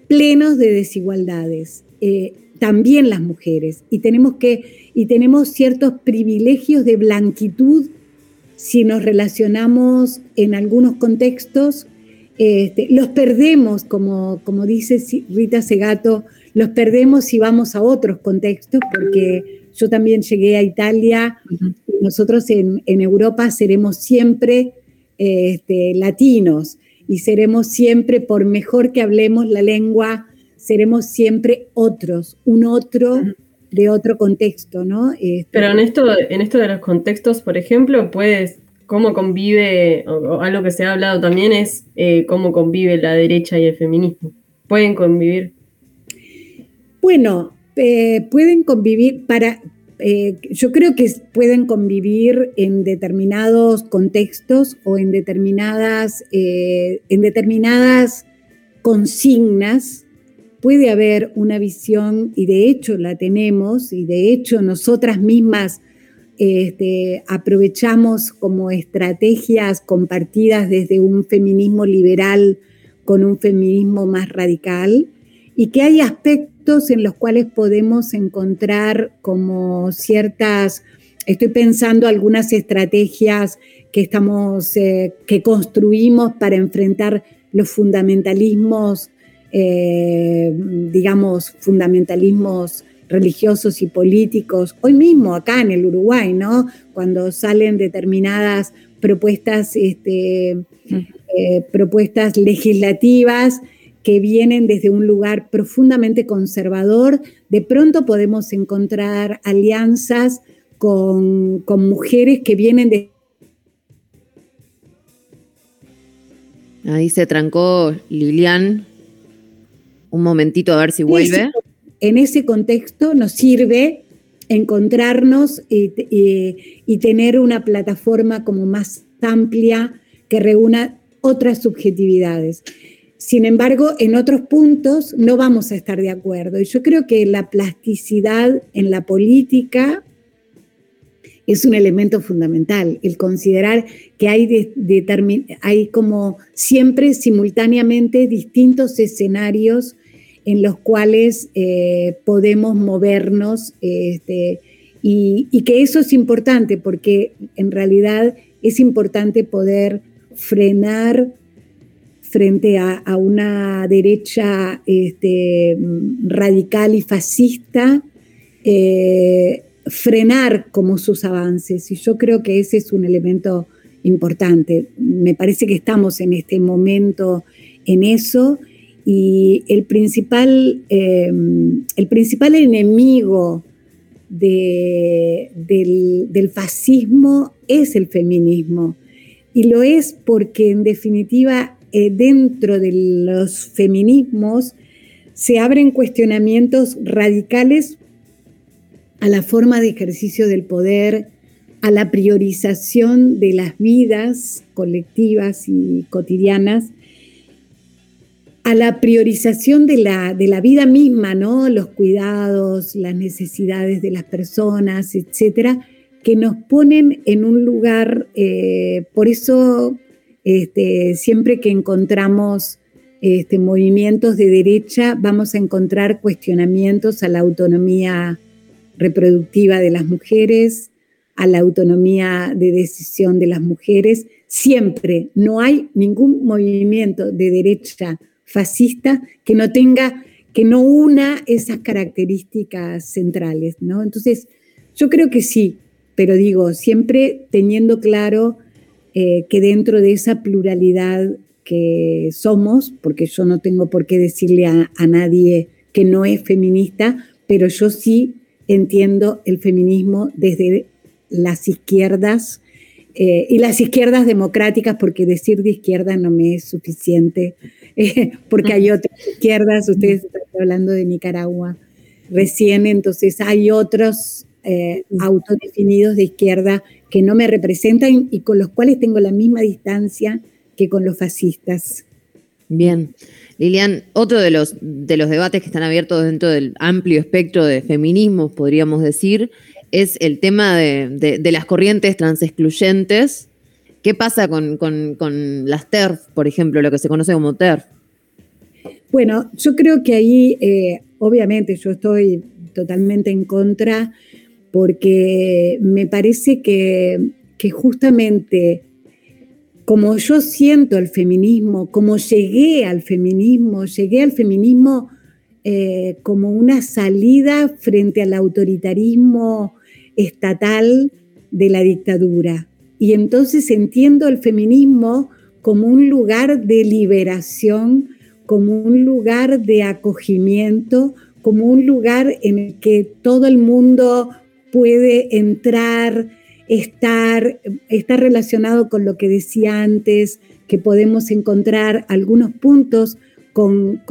plenos de desigualdades, eh, también las mujeres, y tenemos, que, y tenemos ciertos privilegios de blanquitud si nos relacionamos en algunos contextos, este, los perdemos, como, como dice Rita Segato, los perdemos si vamos a otros contextos, porque yo también llegué a Italia, nosotros en, Europa seremos siempre este, latinos. y seremos siempre, por mejor que hablemos la lengua, seremos siempre otros, un otro de otro contexto, ¿no? Este, Pero en esto, en esto de los contextos, por ejemplo, puedes, cómo convive, o, algo que se ha hablado también es eh, cómo convive la derecha y el feminismo. ¿Pueden convivir? Bueno, eh, pueden convivir para, eh, yo creo que pueden convivir en determinados contextos o en determinadas, en determinadas consignas puede haber una visión, y de hecho la tenemos, y de hecho nosotras mismas este, aprovechamos como estrategias compartidas desde un feminismo liberal con un feminismo más radical, y que hay aspectos en los cuales podemos encontrar como ciertas, estoy pensando algunas estrategias que estamos, eh, que construimos para enfrentar los fundamentalismos eh, digamos, fundamentalismos religiosos y políticos, hoy mismo acá en el Uruguay, ¿no? Cuando salen determinadas propuestas, este, eh, propuestas legislativas que vienen desde un lugar profundamente conservador, de pronto podemos encontrar alianzas con, con mujeres que vienen de... Ahí se trancó Lilian un momentito a ver si vuelve. en ese contexto nos sirve encontrarnos y, tener una plataforma como más amplia que reúna otras subjetividades. Sin embargo, en otros puntos no vamos a estar de acuerdo. Y yo creo que la plasticidad en la política es un elemento fundamental, el considerar que hay, como siempre simultáneamente distintos escenarios en los cuales eh, podemos movernos este, y, que eso es importante porque en realidad es importante poder frenar frente a, una derecha este, radical y fascista, eh, frenar como sus avances. Y yo creo que ese es un elemento importante. Me parece que estamos en este momento en eso y el principal, eh, el principal enemigo del, fascismo es el feminismo. Y lo es porque en definitiva eh, dentro de los feminismos se abren cuestionamientos radicales a la forma de ejercicio del poder, a la priorización de las vidas colectivas y cotidianas a la priorización de la, de la vida misma, ¿no? Los cuidados, las necesidades de las personas, etcétera, que nos ponen en un lugar, eh, por eso este, siempre que encontramos este, movimientos de derecha, vamos a encontrar cuestionamientos a la autonomía reproductiva de las mujeres, a la autonomía de decisión de las mujeres. Siempre no hay ningún movimiento de derecha fascista que no tenga, que no una esas características centrales, ¿no? Entonces, yo creo que sí, pero digo, siempre teniendo claro eh, que dentro de esa pluralidad que somos, porque yo no tengo por qué decirle a, nadie que no es feminista, pero yo sí entiendo el feminismo desde las izquierdas eh, y las izquierdas democráticas, porque decir de izquierda no me es suficiente porque hay otras izquierdas, ustedes están hablando de Nicaragua recién, entonces hay otros eh, autodefinidos de izquierda que no me representan y con los cuales tengo la misma distancia que con los fascistas. Bien. Lilian, otro de los, de los debates que están abiertos dentro del amplio espectro de feminismos, podríamos decir, es el tema de, de las corrientes transexcluyentes ¿Qué pasa con, las TERF, por ejemplo, lo que se conoce como TERF? Bueno, yo creo que ahí, eh, obviamente, yo estoy totalmente en contra porque me parece que, justamente como yo siento el feminismo, como llegué al feminismo, llegué al feminismo eh, como una salida frente al autoritarismo estatal de la dictadura. Y entonces entiendo el feminismo como un lugar de liberación, como un lugar de acogimiento, como un lugar en el que todo el mundo puede entrar, estar, relacionado con lo que decía antes, que podemos encontrar algunos puntos con,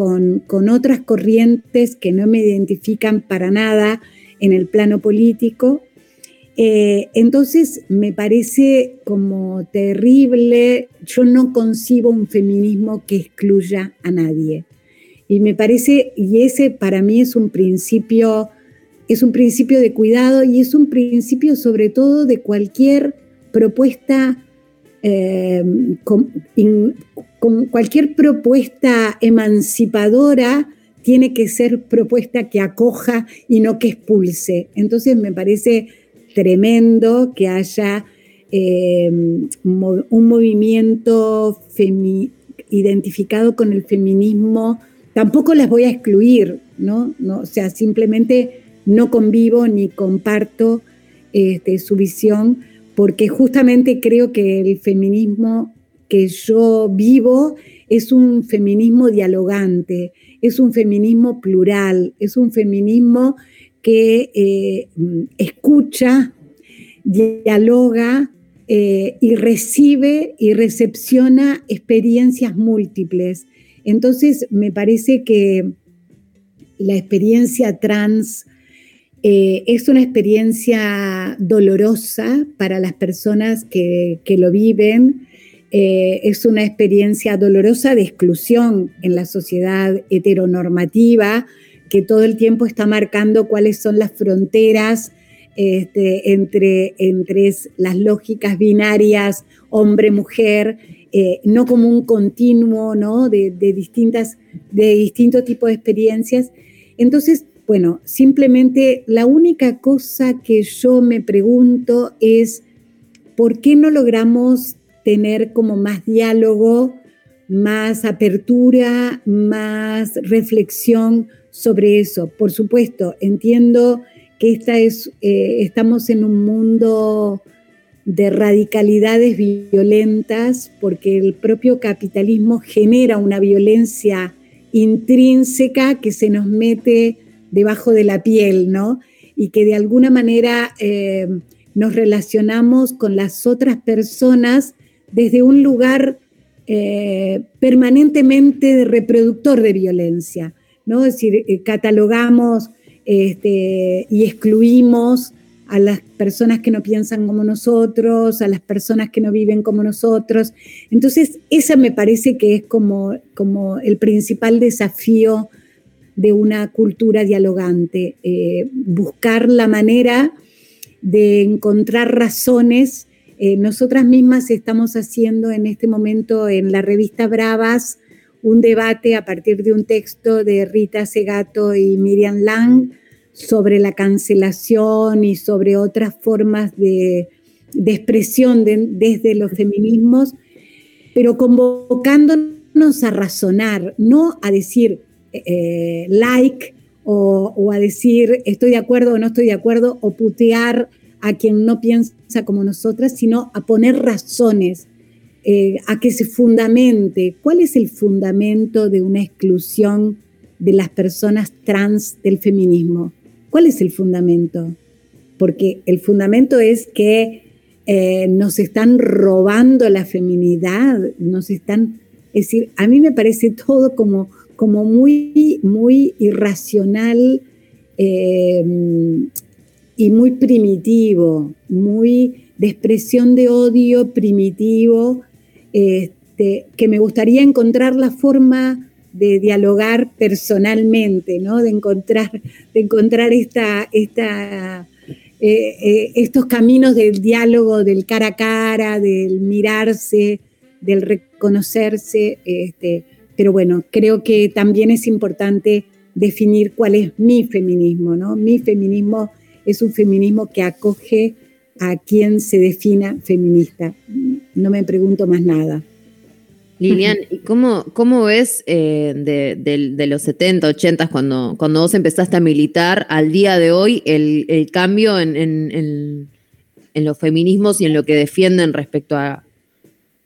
otras corrientes que no me identifican para nada en el plano político. Eh, entonces me parece como terrible, yo no concibo un feminismo que excluya a nadie. Y me parece, y ese para mí es un principio, es un principio de cuidado y es un principio sobre todo de cualquier propuesta, eh, cualquier propuesta emancipadora tiene que ser propuesta que acoja y no que expulse. Entonces me parece tremendo que haya eh, un movimiento identificado con el feminismo Tampoco las voy a excluir, ¿no? no o sea, simplemente no convivo ni comparto este, su visión, porque justamente creo que el feminismo que yo vivo es un feminismo dialogante, es un feminismo plural, es un feminismo que eh, escucha, dialoga eh, y recibe y recepciona experiencias múltiples. Entonces, me parece que la experiencia trans eh, es una experiencia dolorosa para las personas que, lo viven, eh, es una experiencia dolorosa de exclusión en la sociedad heteronormativa, que todo el tiempo está marcando cuáles son las fronteras este, entre, entre las lógicas binarias hombre-mujer eh, no como un continuo, ¿no? De, distintas, de distintos tipos de experiencias. Entonces, bueno, simplemente la única cosa que yo me pregunto es, ¿por qué no logramos tener como más diálogo, más apertura, más reflexión sobre eso? Por supuesto, entiendo que esta es, eh, estamos en un mundo de radicalidades violentas, porque el propio capitalismo genera una violencia intrínseca que se nos mete debajo de la piel, ¿no? Y que de alguna manera eh, nos relacionamos con las otras personas desde un lugar eh, permanentemente reproductor de violencia, ¿no? Es decir, eh, catalogamos este, y excluimos a las personas que no piensan como nosotros, a las personas que no viven como nosotros. Entonces, esa me parece que es como, como el principal desafío de una cultura dialogante, eh, buscar la manera de encontrar razones. Eh, nosotras mismas estamos haciendo en este momento en la revista Bravas un debate a partir de un texto de Rita Segato y Miriam Lang, sobre la cancelación y sobre otras formas de, expresión desde los feminismos, pero convocándonos a razonar, no a decir eh, like o, a decir estoy de acuerdo o no estoy de acuerdo o putear a quien no piensa como nosotras, sino a poner razones, eh, a que se fundamente. ¿Cuál es el fundamento de una exclusión de las personas trans del feminismo? ¿Cuál es el fundamento? Porque el fundamento es que eh, nos están robando la feminidad, nos están, es decir, a mí me parece todo como, como muy, muy irracional eh, y muy primitivo, muy de expresión de odio primitivo, este, que me gustaría encontrar la forma de dialogar personalmente, ¿no? de, encontrar, de encontrar esta, esta, eh, eh, estos caminos del diálogo, del cara a cara, del mirarse, del reconocerse. Este, pero bueno, creo que también es importante definir cuál es mi feminismo. ¿no? Mi feminismo es un feminismo que acoge a quien se defina feminista. No me pregunto más nada. Lilian, ¿y cómo, cómo ves eh, de, los 70, 80, cuando, cuando vos empezaste a militar, al día de hoy, el, cambio en, los feminismos y en lo que defienden respecto a,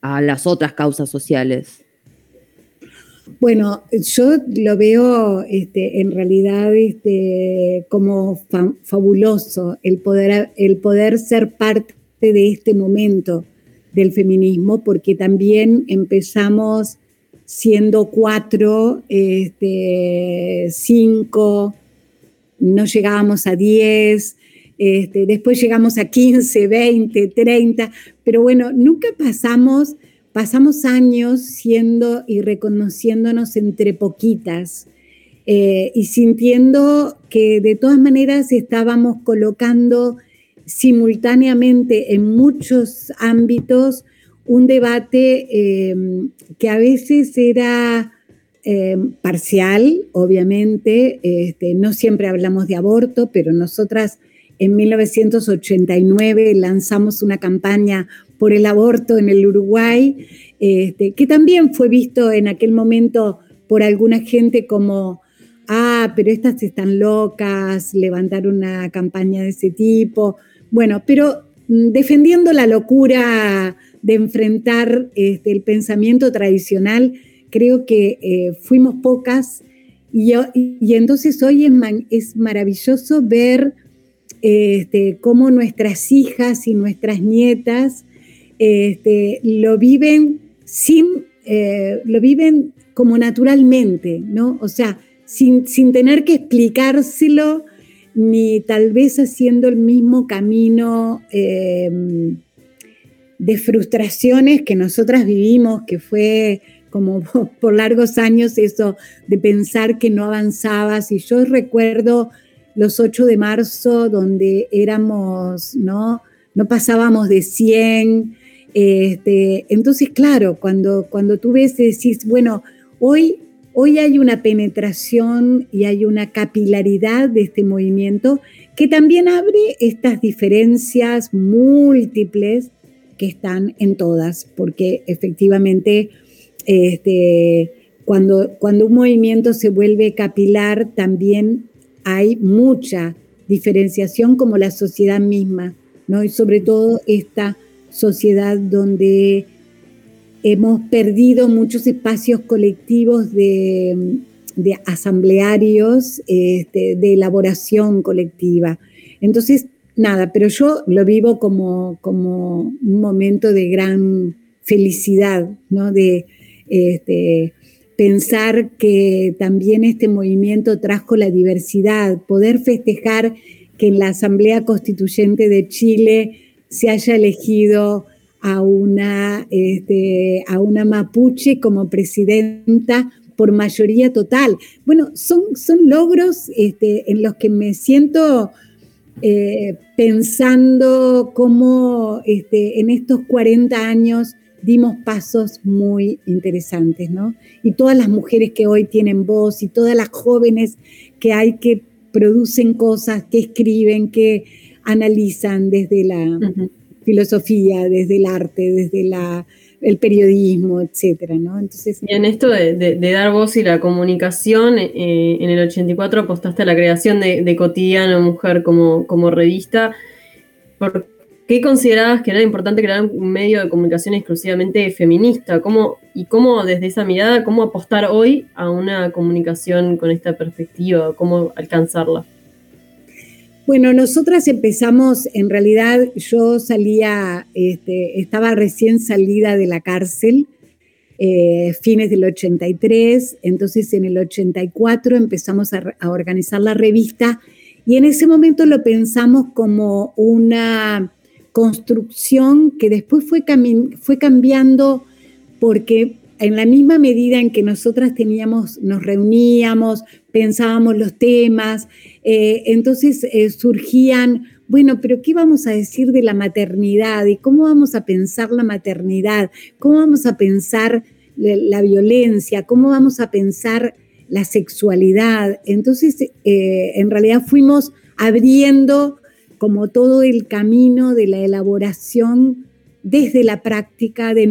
a las otras causas sociales? Bueno, yo lo veo este, en realidad este, como fabuloso el poder, el poder ser parte de este momento del feminismo, porque también empezamos siendo cuatro, este, cinco, no llegábamos a diez, este, después llegamos a 15, 20, 30, pero bueno, nunca pasamos, pasamos años siendo y reconociéndonos entre poquitas eh, y sintiendo que de todas maneras estábamos colocando simultáneamente en muchos ámbitos un debate eh, que a veces era eh, parcial, obviamente, este, no siempre hablamos de aborto, pero nosotras en 1989 lanzamos una campaña por el aborto en el Uruguay, este, que también fue visto en aquel momento por alguna gente como, ah, pero estas están locas, levantar una campaña de ese tipo. Bueno, pero mm, defendiendo la locura de enfrentar este, el pensamiento tradicional, creo que eh, fuimos pocas y, y, entonces hoy es, maravilloso ver este, cómo nuestras hijas y nuestras nietas este, lo viven sin, eh, lo viven como naturalmente, ¿no? O sea, sin, tener que explicárselo, ni tal vez haciendo el mismo camino em, de frustraciones que nosotras vivimos, que fue como por largos años eso de pensar que no avanzabas. Y yo recuerdo los 8 de marzo, donde éramos, ¿no? No pasábamos de 100. Este, entonces, claro, cuando, cuando tú ves decís, bueno, hoy, hoy hay una penetración y hay una capilaridad de este movimiento que también abre estas diferencias múltiples que están en todas, porque efectivamente este, cuando, cuando un movimiento se vuelve capilar, también hay mucha diferenciación como la sociedad misma, ¿no? Y sobre todo esta sociedad donde hemos perdido muchos espacios colectivos de, asamblearios, este, de elaboración colectiva. Entonces, nada, pero yo lo vivo como, como un momento de gran felicidad, ¿no? De, este, pensar que también este movimiento trajo la diversidad, poder festejar que en la Asamblea Constituyente de Chile se haya elegido a una, este, a una mapuche como presidenta por mayoría total. Bueno, son, son logros este, en los que me siento eh, pensando cómo este, en estos 40 años dimos pasos muy interesantes, ¿no? Y todas las mujeres que hoy tienen voz y todas las jóvenes que hay que producen cosas, que escriben, que analizan desde la filosofía, desde el arte, desde la, el periodismo, etcétera, ¿no? Entonces, y en esto de, dar voz y la comunicación, eh, en el 84 apostaste a la creación de, Cotidiano Mujer como, como revista. ¿Por ¿Qué considerabas que era importante crear un medio de comunicación exclusivamente feminista? ¿Cómo, ¿Y cómo desde esa mirada, cómo apostar hoy a una comunicación con esta perspectiva? ¿Cómo alcanzarla? Bueno, nosotras empezamos, en realidad yo salía, este, estaba recién salida de la cárcel, eh, fines del 83, entonces en el 84 empezamos a, a organizar la revista y en ese momento lo pensamos como una construcción que después fue, fue cambiando porque en la misma medida en que nosotras teníamos, nos reuníamos, pensábamos los temas, eh, entonces eh, surgían, bueno, pero ¿qué vamos a decir de la maternidad? ¿Y cómo vamos a pensar la maternidad? ¿Cómo vamos a pensar la, violencia? ¿Cómo vamos a pensar la sexualidad? Entonces, eh, en realidad fuimos abriendo como todo el camino de la elaboración desde la práctica de,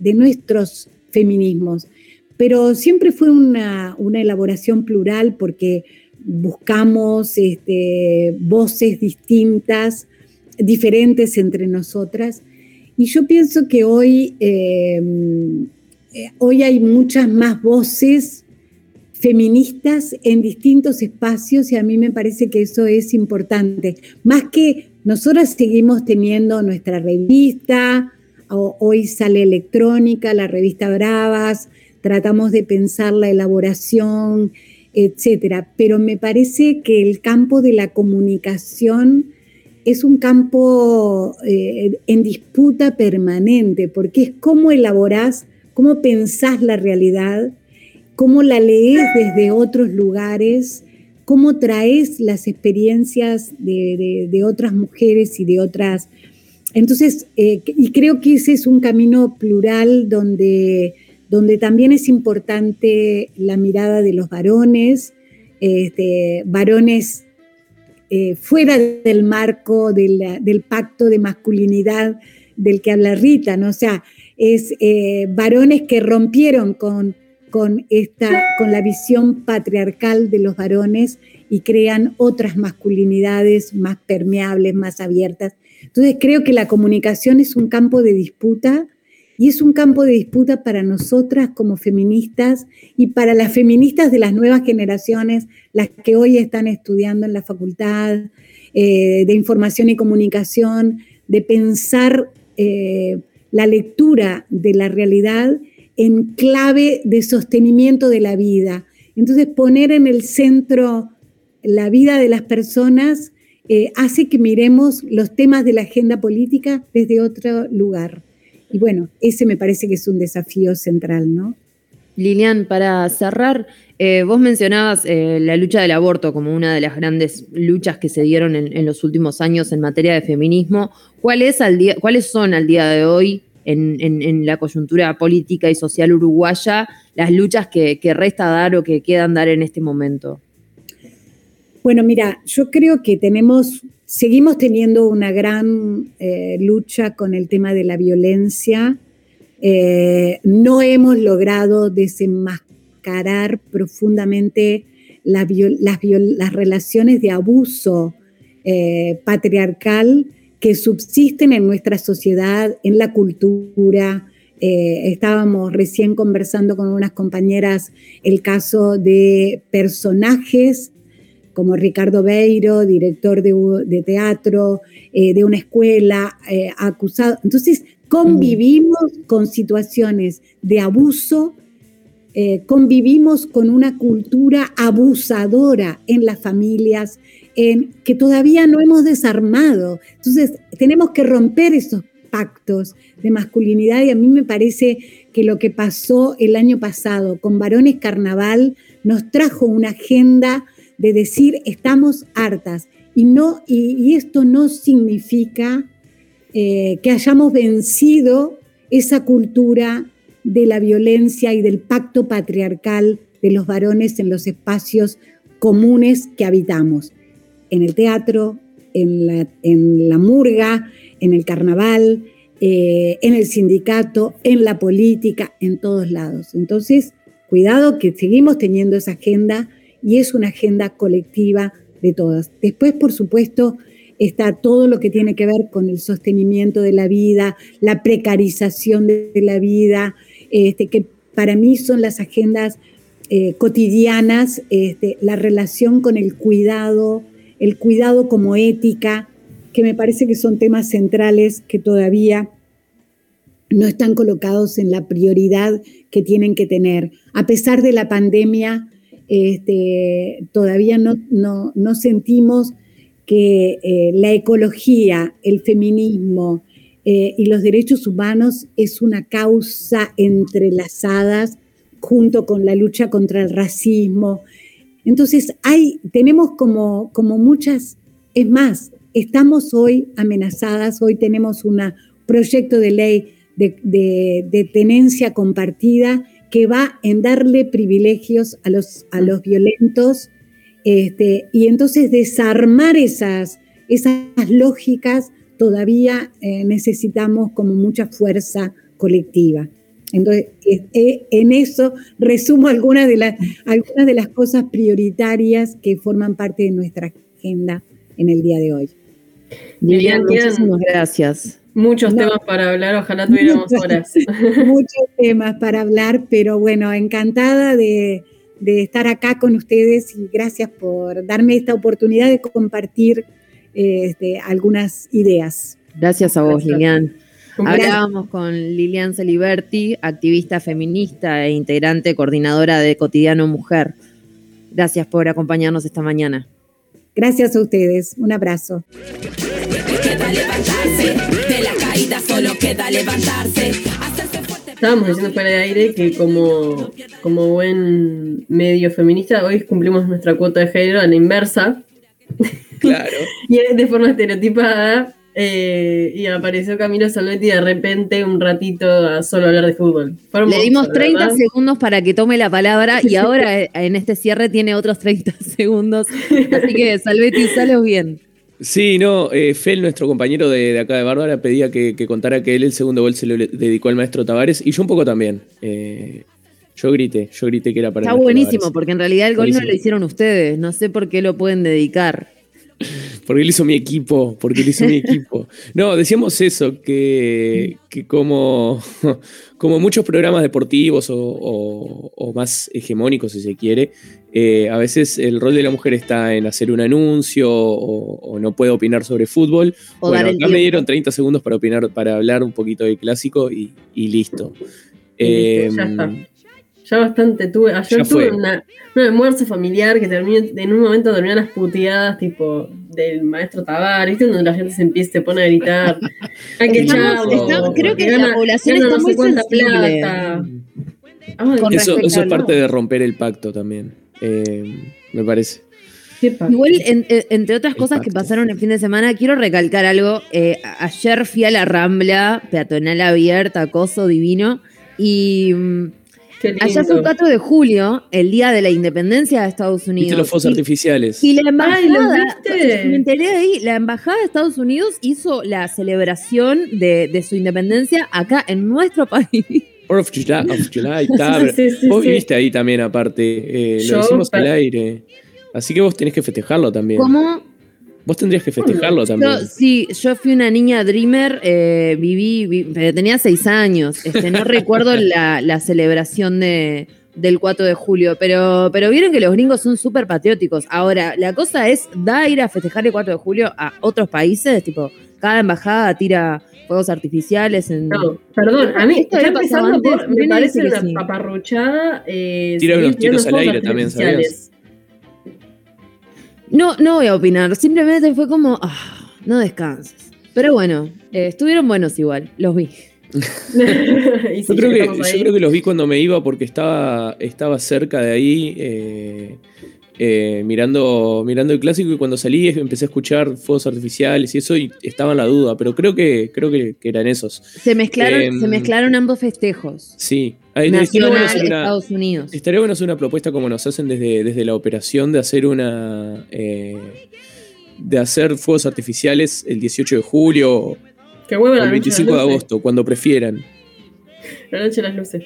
de nuestros feminismos. Pero siempre fue una, elaboración plural porque buscamos este, voces distintas, diferentes entre nosotras. Y yo pienso que hoy, eh, eh, hoy hay muchas más voces feministas en distintos espacios y a mí me parece que eso es importante. Más que nosotras seguimos teniendo nuestra revista, hoy sale electrónica, la revista Bravas, tratamos de pensar la elaboración, etcétera. Pero me parece que el campo de la comunicación es un campo eh, en disputa permanente, porque es cómo elaborás, cómo pensás la realidad, cómo la lees desde otros lugares, cómo traes las experiencias de, otras mujeres y de otras... Entonces, eh, y creo que ese es un camino plural donde donde también es importante la mirada de los varones, este, varones eh, fuera del marco del pacto de masculinidad del que habla Rita, ¿no? O sea, es eh, varones que rompieron con, con, esta, con la visión patriarcal de los varones y crean otras masculinidades más permeables, más abiertas. Entonces creo que la comunicación es un campo de disputa y es un campo de disputa para nosotras como feministas y para las feministas de las nuevas generaciones, las que hoy están estudiando en la facultad eh, de información y comunicación, de pensar eh, la lectura de la realidad en clave de sostenimiento de la vida. Entonces poner en el centro la vida de las personas eh, hace que miremos los temas de la agenda política desde otro lugar. Y bueno, ese me parece que es un desafío central, ¿no? Lilian, para cerrar, eh, vos mencionabas eh, la lucha del aborto como una de las grandes luchas que se dieron en, los últimos años en materia de feminismo. ¿Cuáles son al día de hoy, en, la coyuntura política y social uruguaya, las luchas que, que resta dar o que quedan dar en este momento? Bueno, mira, yo creo que tenemos Seguimos teniendo una gran eh, lucha con el tema de la violencia. Eh, no hemos logrado desenmascarar profundamente las, relaciones de abuso eh, patriarcal que subsisten en nuestra sociedad, en la cultura. estábamos recién conversando con unas compañeras el caso de personajes como Ricardo Beiro, director de, teatro, eh, de una escuela, eh, acusado. Entonces, convivimos con situaciones de abuso, eh, convivimos con una cultura abusadora en las familias, en, que todavía no hemos desarmado. Entonces, tenemos que romper esos pactos de masculinidad y a mí me parece que lo que pasó el año pasado con Varones Carnaval nos trajo una agenda de decir estamos hartas. Y, no, y, esto no significa eh, que hayamos vencido esa cultura de la violencia y del pacto patriarcal de los varones en los espacios comunes que habitamos, en el teatro, en la, en la murga, en el carnaval, eh, en el sindicato, en la política, en todos lados. Entonces, cuidado que seguimos teniendo esa agenda y es una agenda colectiva de todas. Después, por supuesto, está todo lo que tiene que ver con el sostenimiento de la vida, la precarización de la vida, este, que para mí son las agendas eh, cotidianas, este, la relación con el cuidado, el cuidado como ética, que me parece que son temas centrales que todavía no están colocados en la prioridad que tienen que tener. A pesar de la pandemia, este, todavía no, no, sentimos que eh, la ecología, el feminismo eh, y los derechos humanos es una causa entrelazadas junto con la lucha contra el racismo. Entonces, hay, tenemos como, como muchas, es más, estamos hoy amenazadas, hoy tenemos un proyecto de ley de, de tenencia compartida que va en darle privilegios a los, a los violentos este, y entonces desarmar esas, esas lógicas todavía eh, necesitamos como mucha fuerza colectiva. Entonces, en eso resumo algunas de, las, algunas de las cosas prioritarias que forman parte de nuestra agenda en el día de hoy. Lilian, muchísimas gracias. Muchos No. temas para hablar, ojalá tuviéramos horas. muchos temas para hablar, pero bueno, encantada de, de estar acá con ustedes y gracias por darme esta oportunidad de compartir eh, este, algunas ideas. Gracias a vos, Gracias. Lilian. Hablábamos con Lilian Celiberti, activista feminista e integrante coordinadora de Cotidiano Mujer. Gracias por acompañarnos esta mañana. Gracias a ustedes. Un abrazo. Queda levantarse, de la caída solo queda levantarse. Hacerse fuerte. Estábamos diciendo fuera de aire que como, como buen medio feminista, hoy cumplimos nuestra cuota de género a la inversa Claro. y de forma estereotipada. eh, y apareció Camilo Salvetti de repente un ratito a solo hablar de fútbol. Fue Le dimos la 30 verdad. segundos para que tome la palabra y ahora eh, en este cierre tiene otros 30 segundos. Así que Salvetti, salos bien. Sí, no, eh, Fel, nuestro compañero de, de acá de Bárbara, pedía que, que contara que él el segundo gol se lo dedicó al maestro Tavares y yo un poco también. Eh, yo grité, yo grité que era para el Está buenísimo, Tavares. porque en realidad el gol no lo hicieron ustedes. No sé por qué lo pueden dedicar. Porque él hizo mi equipo, porque él hizo mi equipo. No, decíamos eso, que, que como, como muchos programas deportivos o, o- o más hegemónicos, si se quiere, eh, a veces el rol de la mujer está en hacer un anuncio o, o no puede opinar sobre fútbol. O bueno, acá me dieron 30 segundos para opinar, para hablar un poquito de clásico y, y listo. Y listo, ya Em, está. Ya bastante tuve. Ayer Ya tuve una, un almuerzo familiar que terminó, en un momento terminan las puteadas tipo del maestro Tavares, ¿viste? Donde la gente se empieza, se pone a gritar. Hay que Estamos- creo que la población está no muy sensible. plata. Con Eso, es parte de romper el pacto también, eh, me parece. Igual, en- en- entre otras El cosas que pasaron el fin de semana, quiero recalcar algo. Eh, ayer fui a la Rambla, peatonal abierta, acoso divino, y mm. Allá fue el 4 de julio, el día de la independencia de Estados Unidos. ¿Viste los fuegos Y- artificiales? Y la embajada, Ay, ¿los viste? me enteré ahí, la embajada de Estados Unidos hizo la celebración de, de su independencia acá en nuestro país. Fourth of July, of July, Sí, sí, vos sí. viviste ahí también aparte, eh, lo decimos al aire. Así que vos tenés que festejarlo también. ¿Cómo? Vos tendrías que festejarlo también. Yo, sí, yo fui una niña dreamer, eh, viví, vi- pero tenía seis años. Este, no recuerdo la, la celebración de, del 4 de julio, pero, pero vieron que los gringos son súper patrióticos. Ahora, la cosa es, da ir a festejar el 4 de julio a otros países, tipo, cada embajada tira fuegos artificiales en... No, perdón, a mí, empezando por, antes, me parece una sí. paparruchada. Eh, Tira unos tiros al aire también, artificiales. No, no voy a opinar, simplemente fue como, ah, no descanses. Pero bueno, eh, estuvieron buenos igual, los vi. Yo creo, que, yo creo que los vi cuando me iba porque estaba, estaba cerca de ahí eh, eh, mirando, mirando el clásico y cuando salí empecé a escuchar fuegos artificiales y eso y estaba en la duda, pero creo que, creo que, que eran esos. Se mezclaron, Em, se mezclaron ambos festejos. Sí, Ahí estaría bueno Nacional, hacer una- Estados Unidos. Estaría bueno hacer una propuesta como nos hacen desde, desde la operación de hacer una. eh, de hacer fuegos artificiales el 18 de julio Que el noche de 25 de agosto, cuando prefieran. La noche de las luces.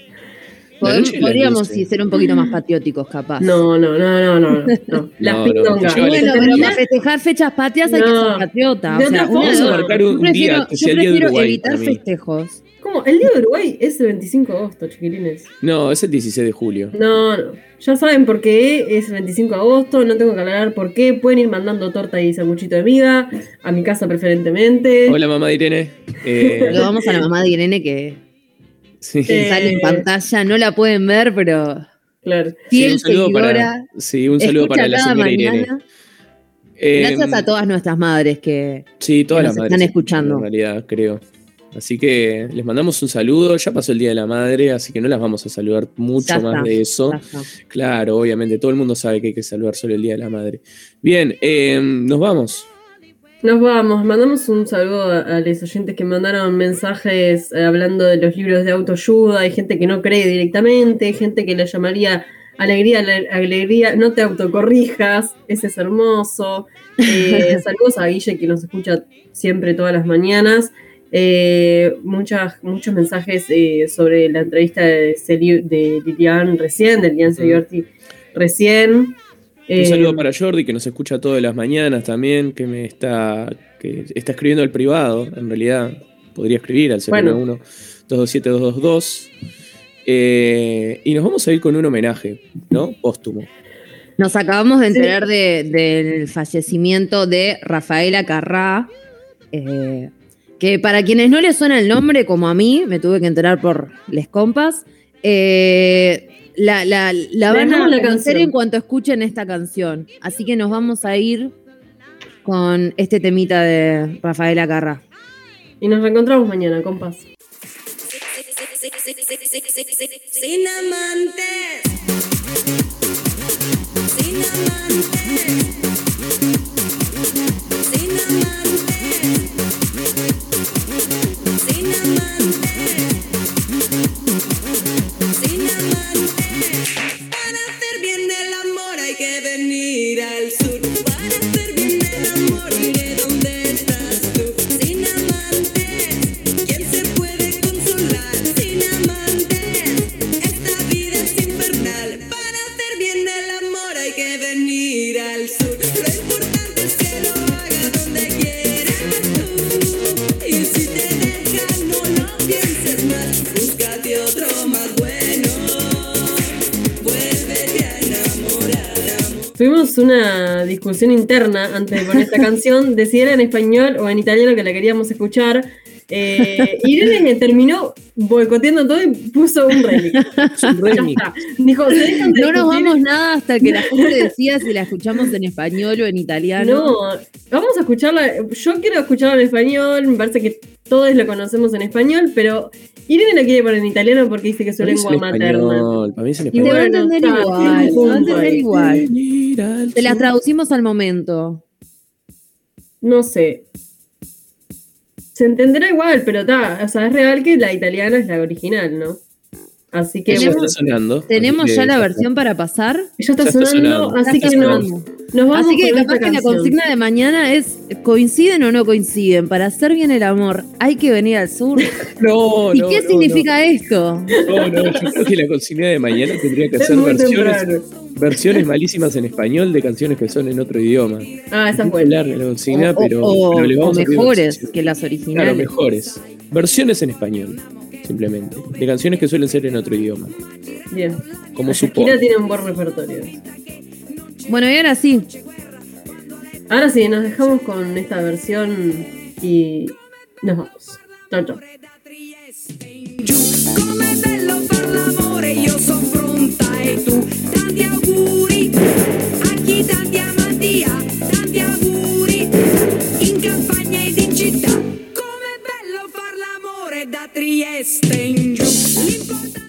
Podríamos sí, ser un poquito más patrióticos, capaz. No, no, no, no, no. no. Las No, pindongas. bueno, pero para festejar fechas patrias hay que ser patriota. De o sea. Vamos a marcar un Yo prefiero, día que yo sea el día de prefiero Uruguay evitar festejos. ¿Cómo? El día de Uruguay es el 25 de agosto, chiquilines. No, es el 16 de julio. No, no. Ya saben por qué es el 25 de agosto, no tengo que aclarar por qué. Pueden ir mandando torta y sanguchito de vida, a mi casa preferentemente. Hola, mamá de Irene. Eh, Lo vamos a la mamá de Irene que sí. Eh, sale en pantalla. No la pueden ver, pero Claro. Sí, un saludo para, sí, un saludo para la señora Irene. Eh, Gracias a todas nuestras madres que Sí, todas que las nos madres están escuchando. En realidad, creo. Así que les mandamos un saludo. Ya pasó el Día de la Madre, así que no las vamos a saludar mucho más de eso. Claro, obviamente, todo el mundo sabe que hay que saludar solo el Día de la Madre. Bien, eh, nos vamos. Nos vamos, mandamos un saludo a, a los oyentes que mandaron mensajes eh, hablando de los libros de autoayuda, hay gente que no cree directamente, gente que le llamaría alegría, ale- alegría, no te autocorrijas, ese es hermoso. Eh, saludos a Guille que nos escucha siempre todas las mañanas. Eh, muchas, muchos mensajes eh, sobre la entrevista de, de Lilian recién, de Lilian Celiorti recién. Un Eh, saludo para Jordi, que nos escucha todas las mañanas también, que me está, que está escribiendo al privado, en realidad. podría escribir al Bueno. 091-227-222. Eh, y nos vamos a ir con un homenaje, ¿no? Póstumo. Nos acabamos de enterar de- del fallecimiento de Rafaela Carrá, eh, que para quienes no les suena el nombre, como a mí, me tuve que enterar por les compas, eh, la, la- la van a la conocer en cuanto escuchen esta canción. Así que nos vamos a ir con este temita de Rafaela Carrá. Y nos reencontramos mañana, compas. Sin amantes. Sin amantes. Tuvimos una discusión interna antes de poner esta canción de si era en español o en italiano que la queríamos escuchar. Eh, Irene terminó boicoteando todo y puso un remix. Es un Ya remix. está. Dijo, "Se dejan de No nos discutir". vamos nada hasta que la gente decida si la escuchamos en español o en italiano. No, vamos a escucharla. Yo quiero escucharla en español. Me parece que todos lo conocemos en español, pero Irene la quiere poner en italiano porque dice que es su lengua en materna. español, Para mí es en Y te va a entender igual, te va a entender igual. Te la traducimos al momento. No sé. Se entenderá igual, pero está. O sea, es real que la italiana es la original, ¿no? Así que Tenemos- bueno, está sonando. ¿Tenemos así ya que la versión para pasar? ya está ya está sonando, sonando. así que nos, vamos Así que capaz que la consigna de mañana es ¿coinciden o no coinciden? Para hacer bien el amor, hay que venir al sur. No, ¿Y no, qué no, significa esto? No, no, yo creo que la consigna de mañana tendría que muy versiones, temprano. versiones malísimas en español de canciones que son en otro idioma. Ah, esa Es fue. larga la consigna, o, pero, o- pero le o vamos a pedir mejores que las Claro, originales. mejores. Versiones en español, simplemente. De canciones que suelen ser en otro idioma. Bien. Como supongo. Shakira tiene un buen repertorio. Bueno, y ahora sí, Ahora sí, nos dejamos con esta versión y nos vamos. Chau, chau. Come bello far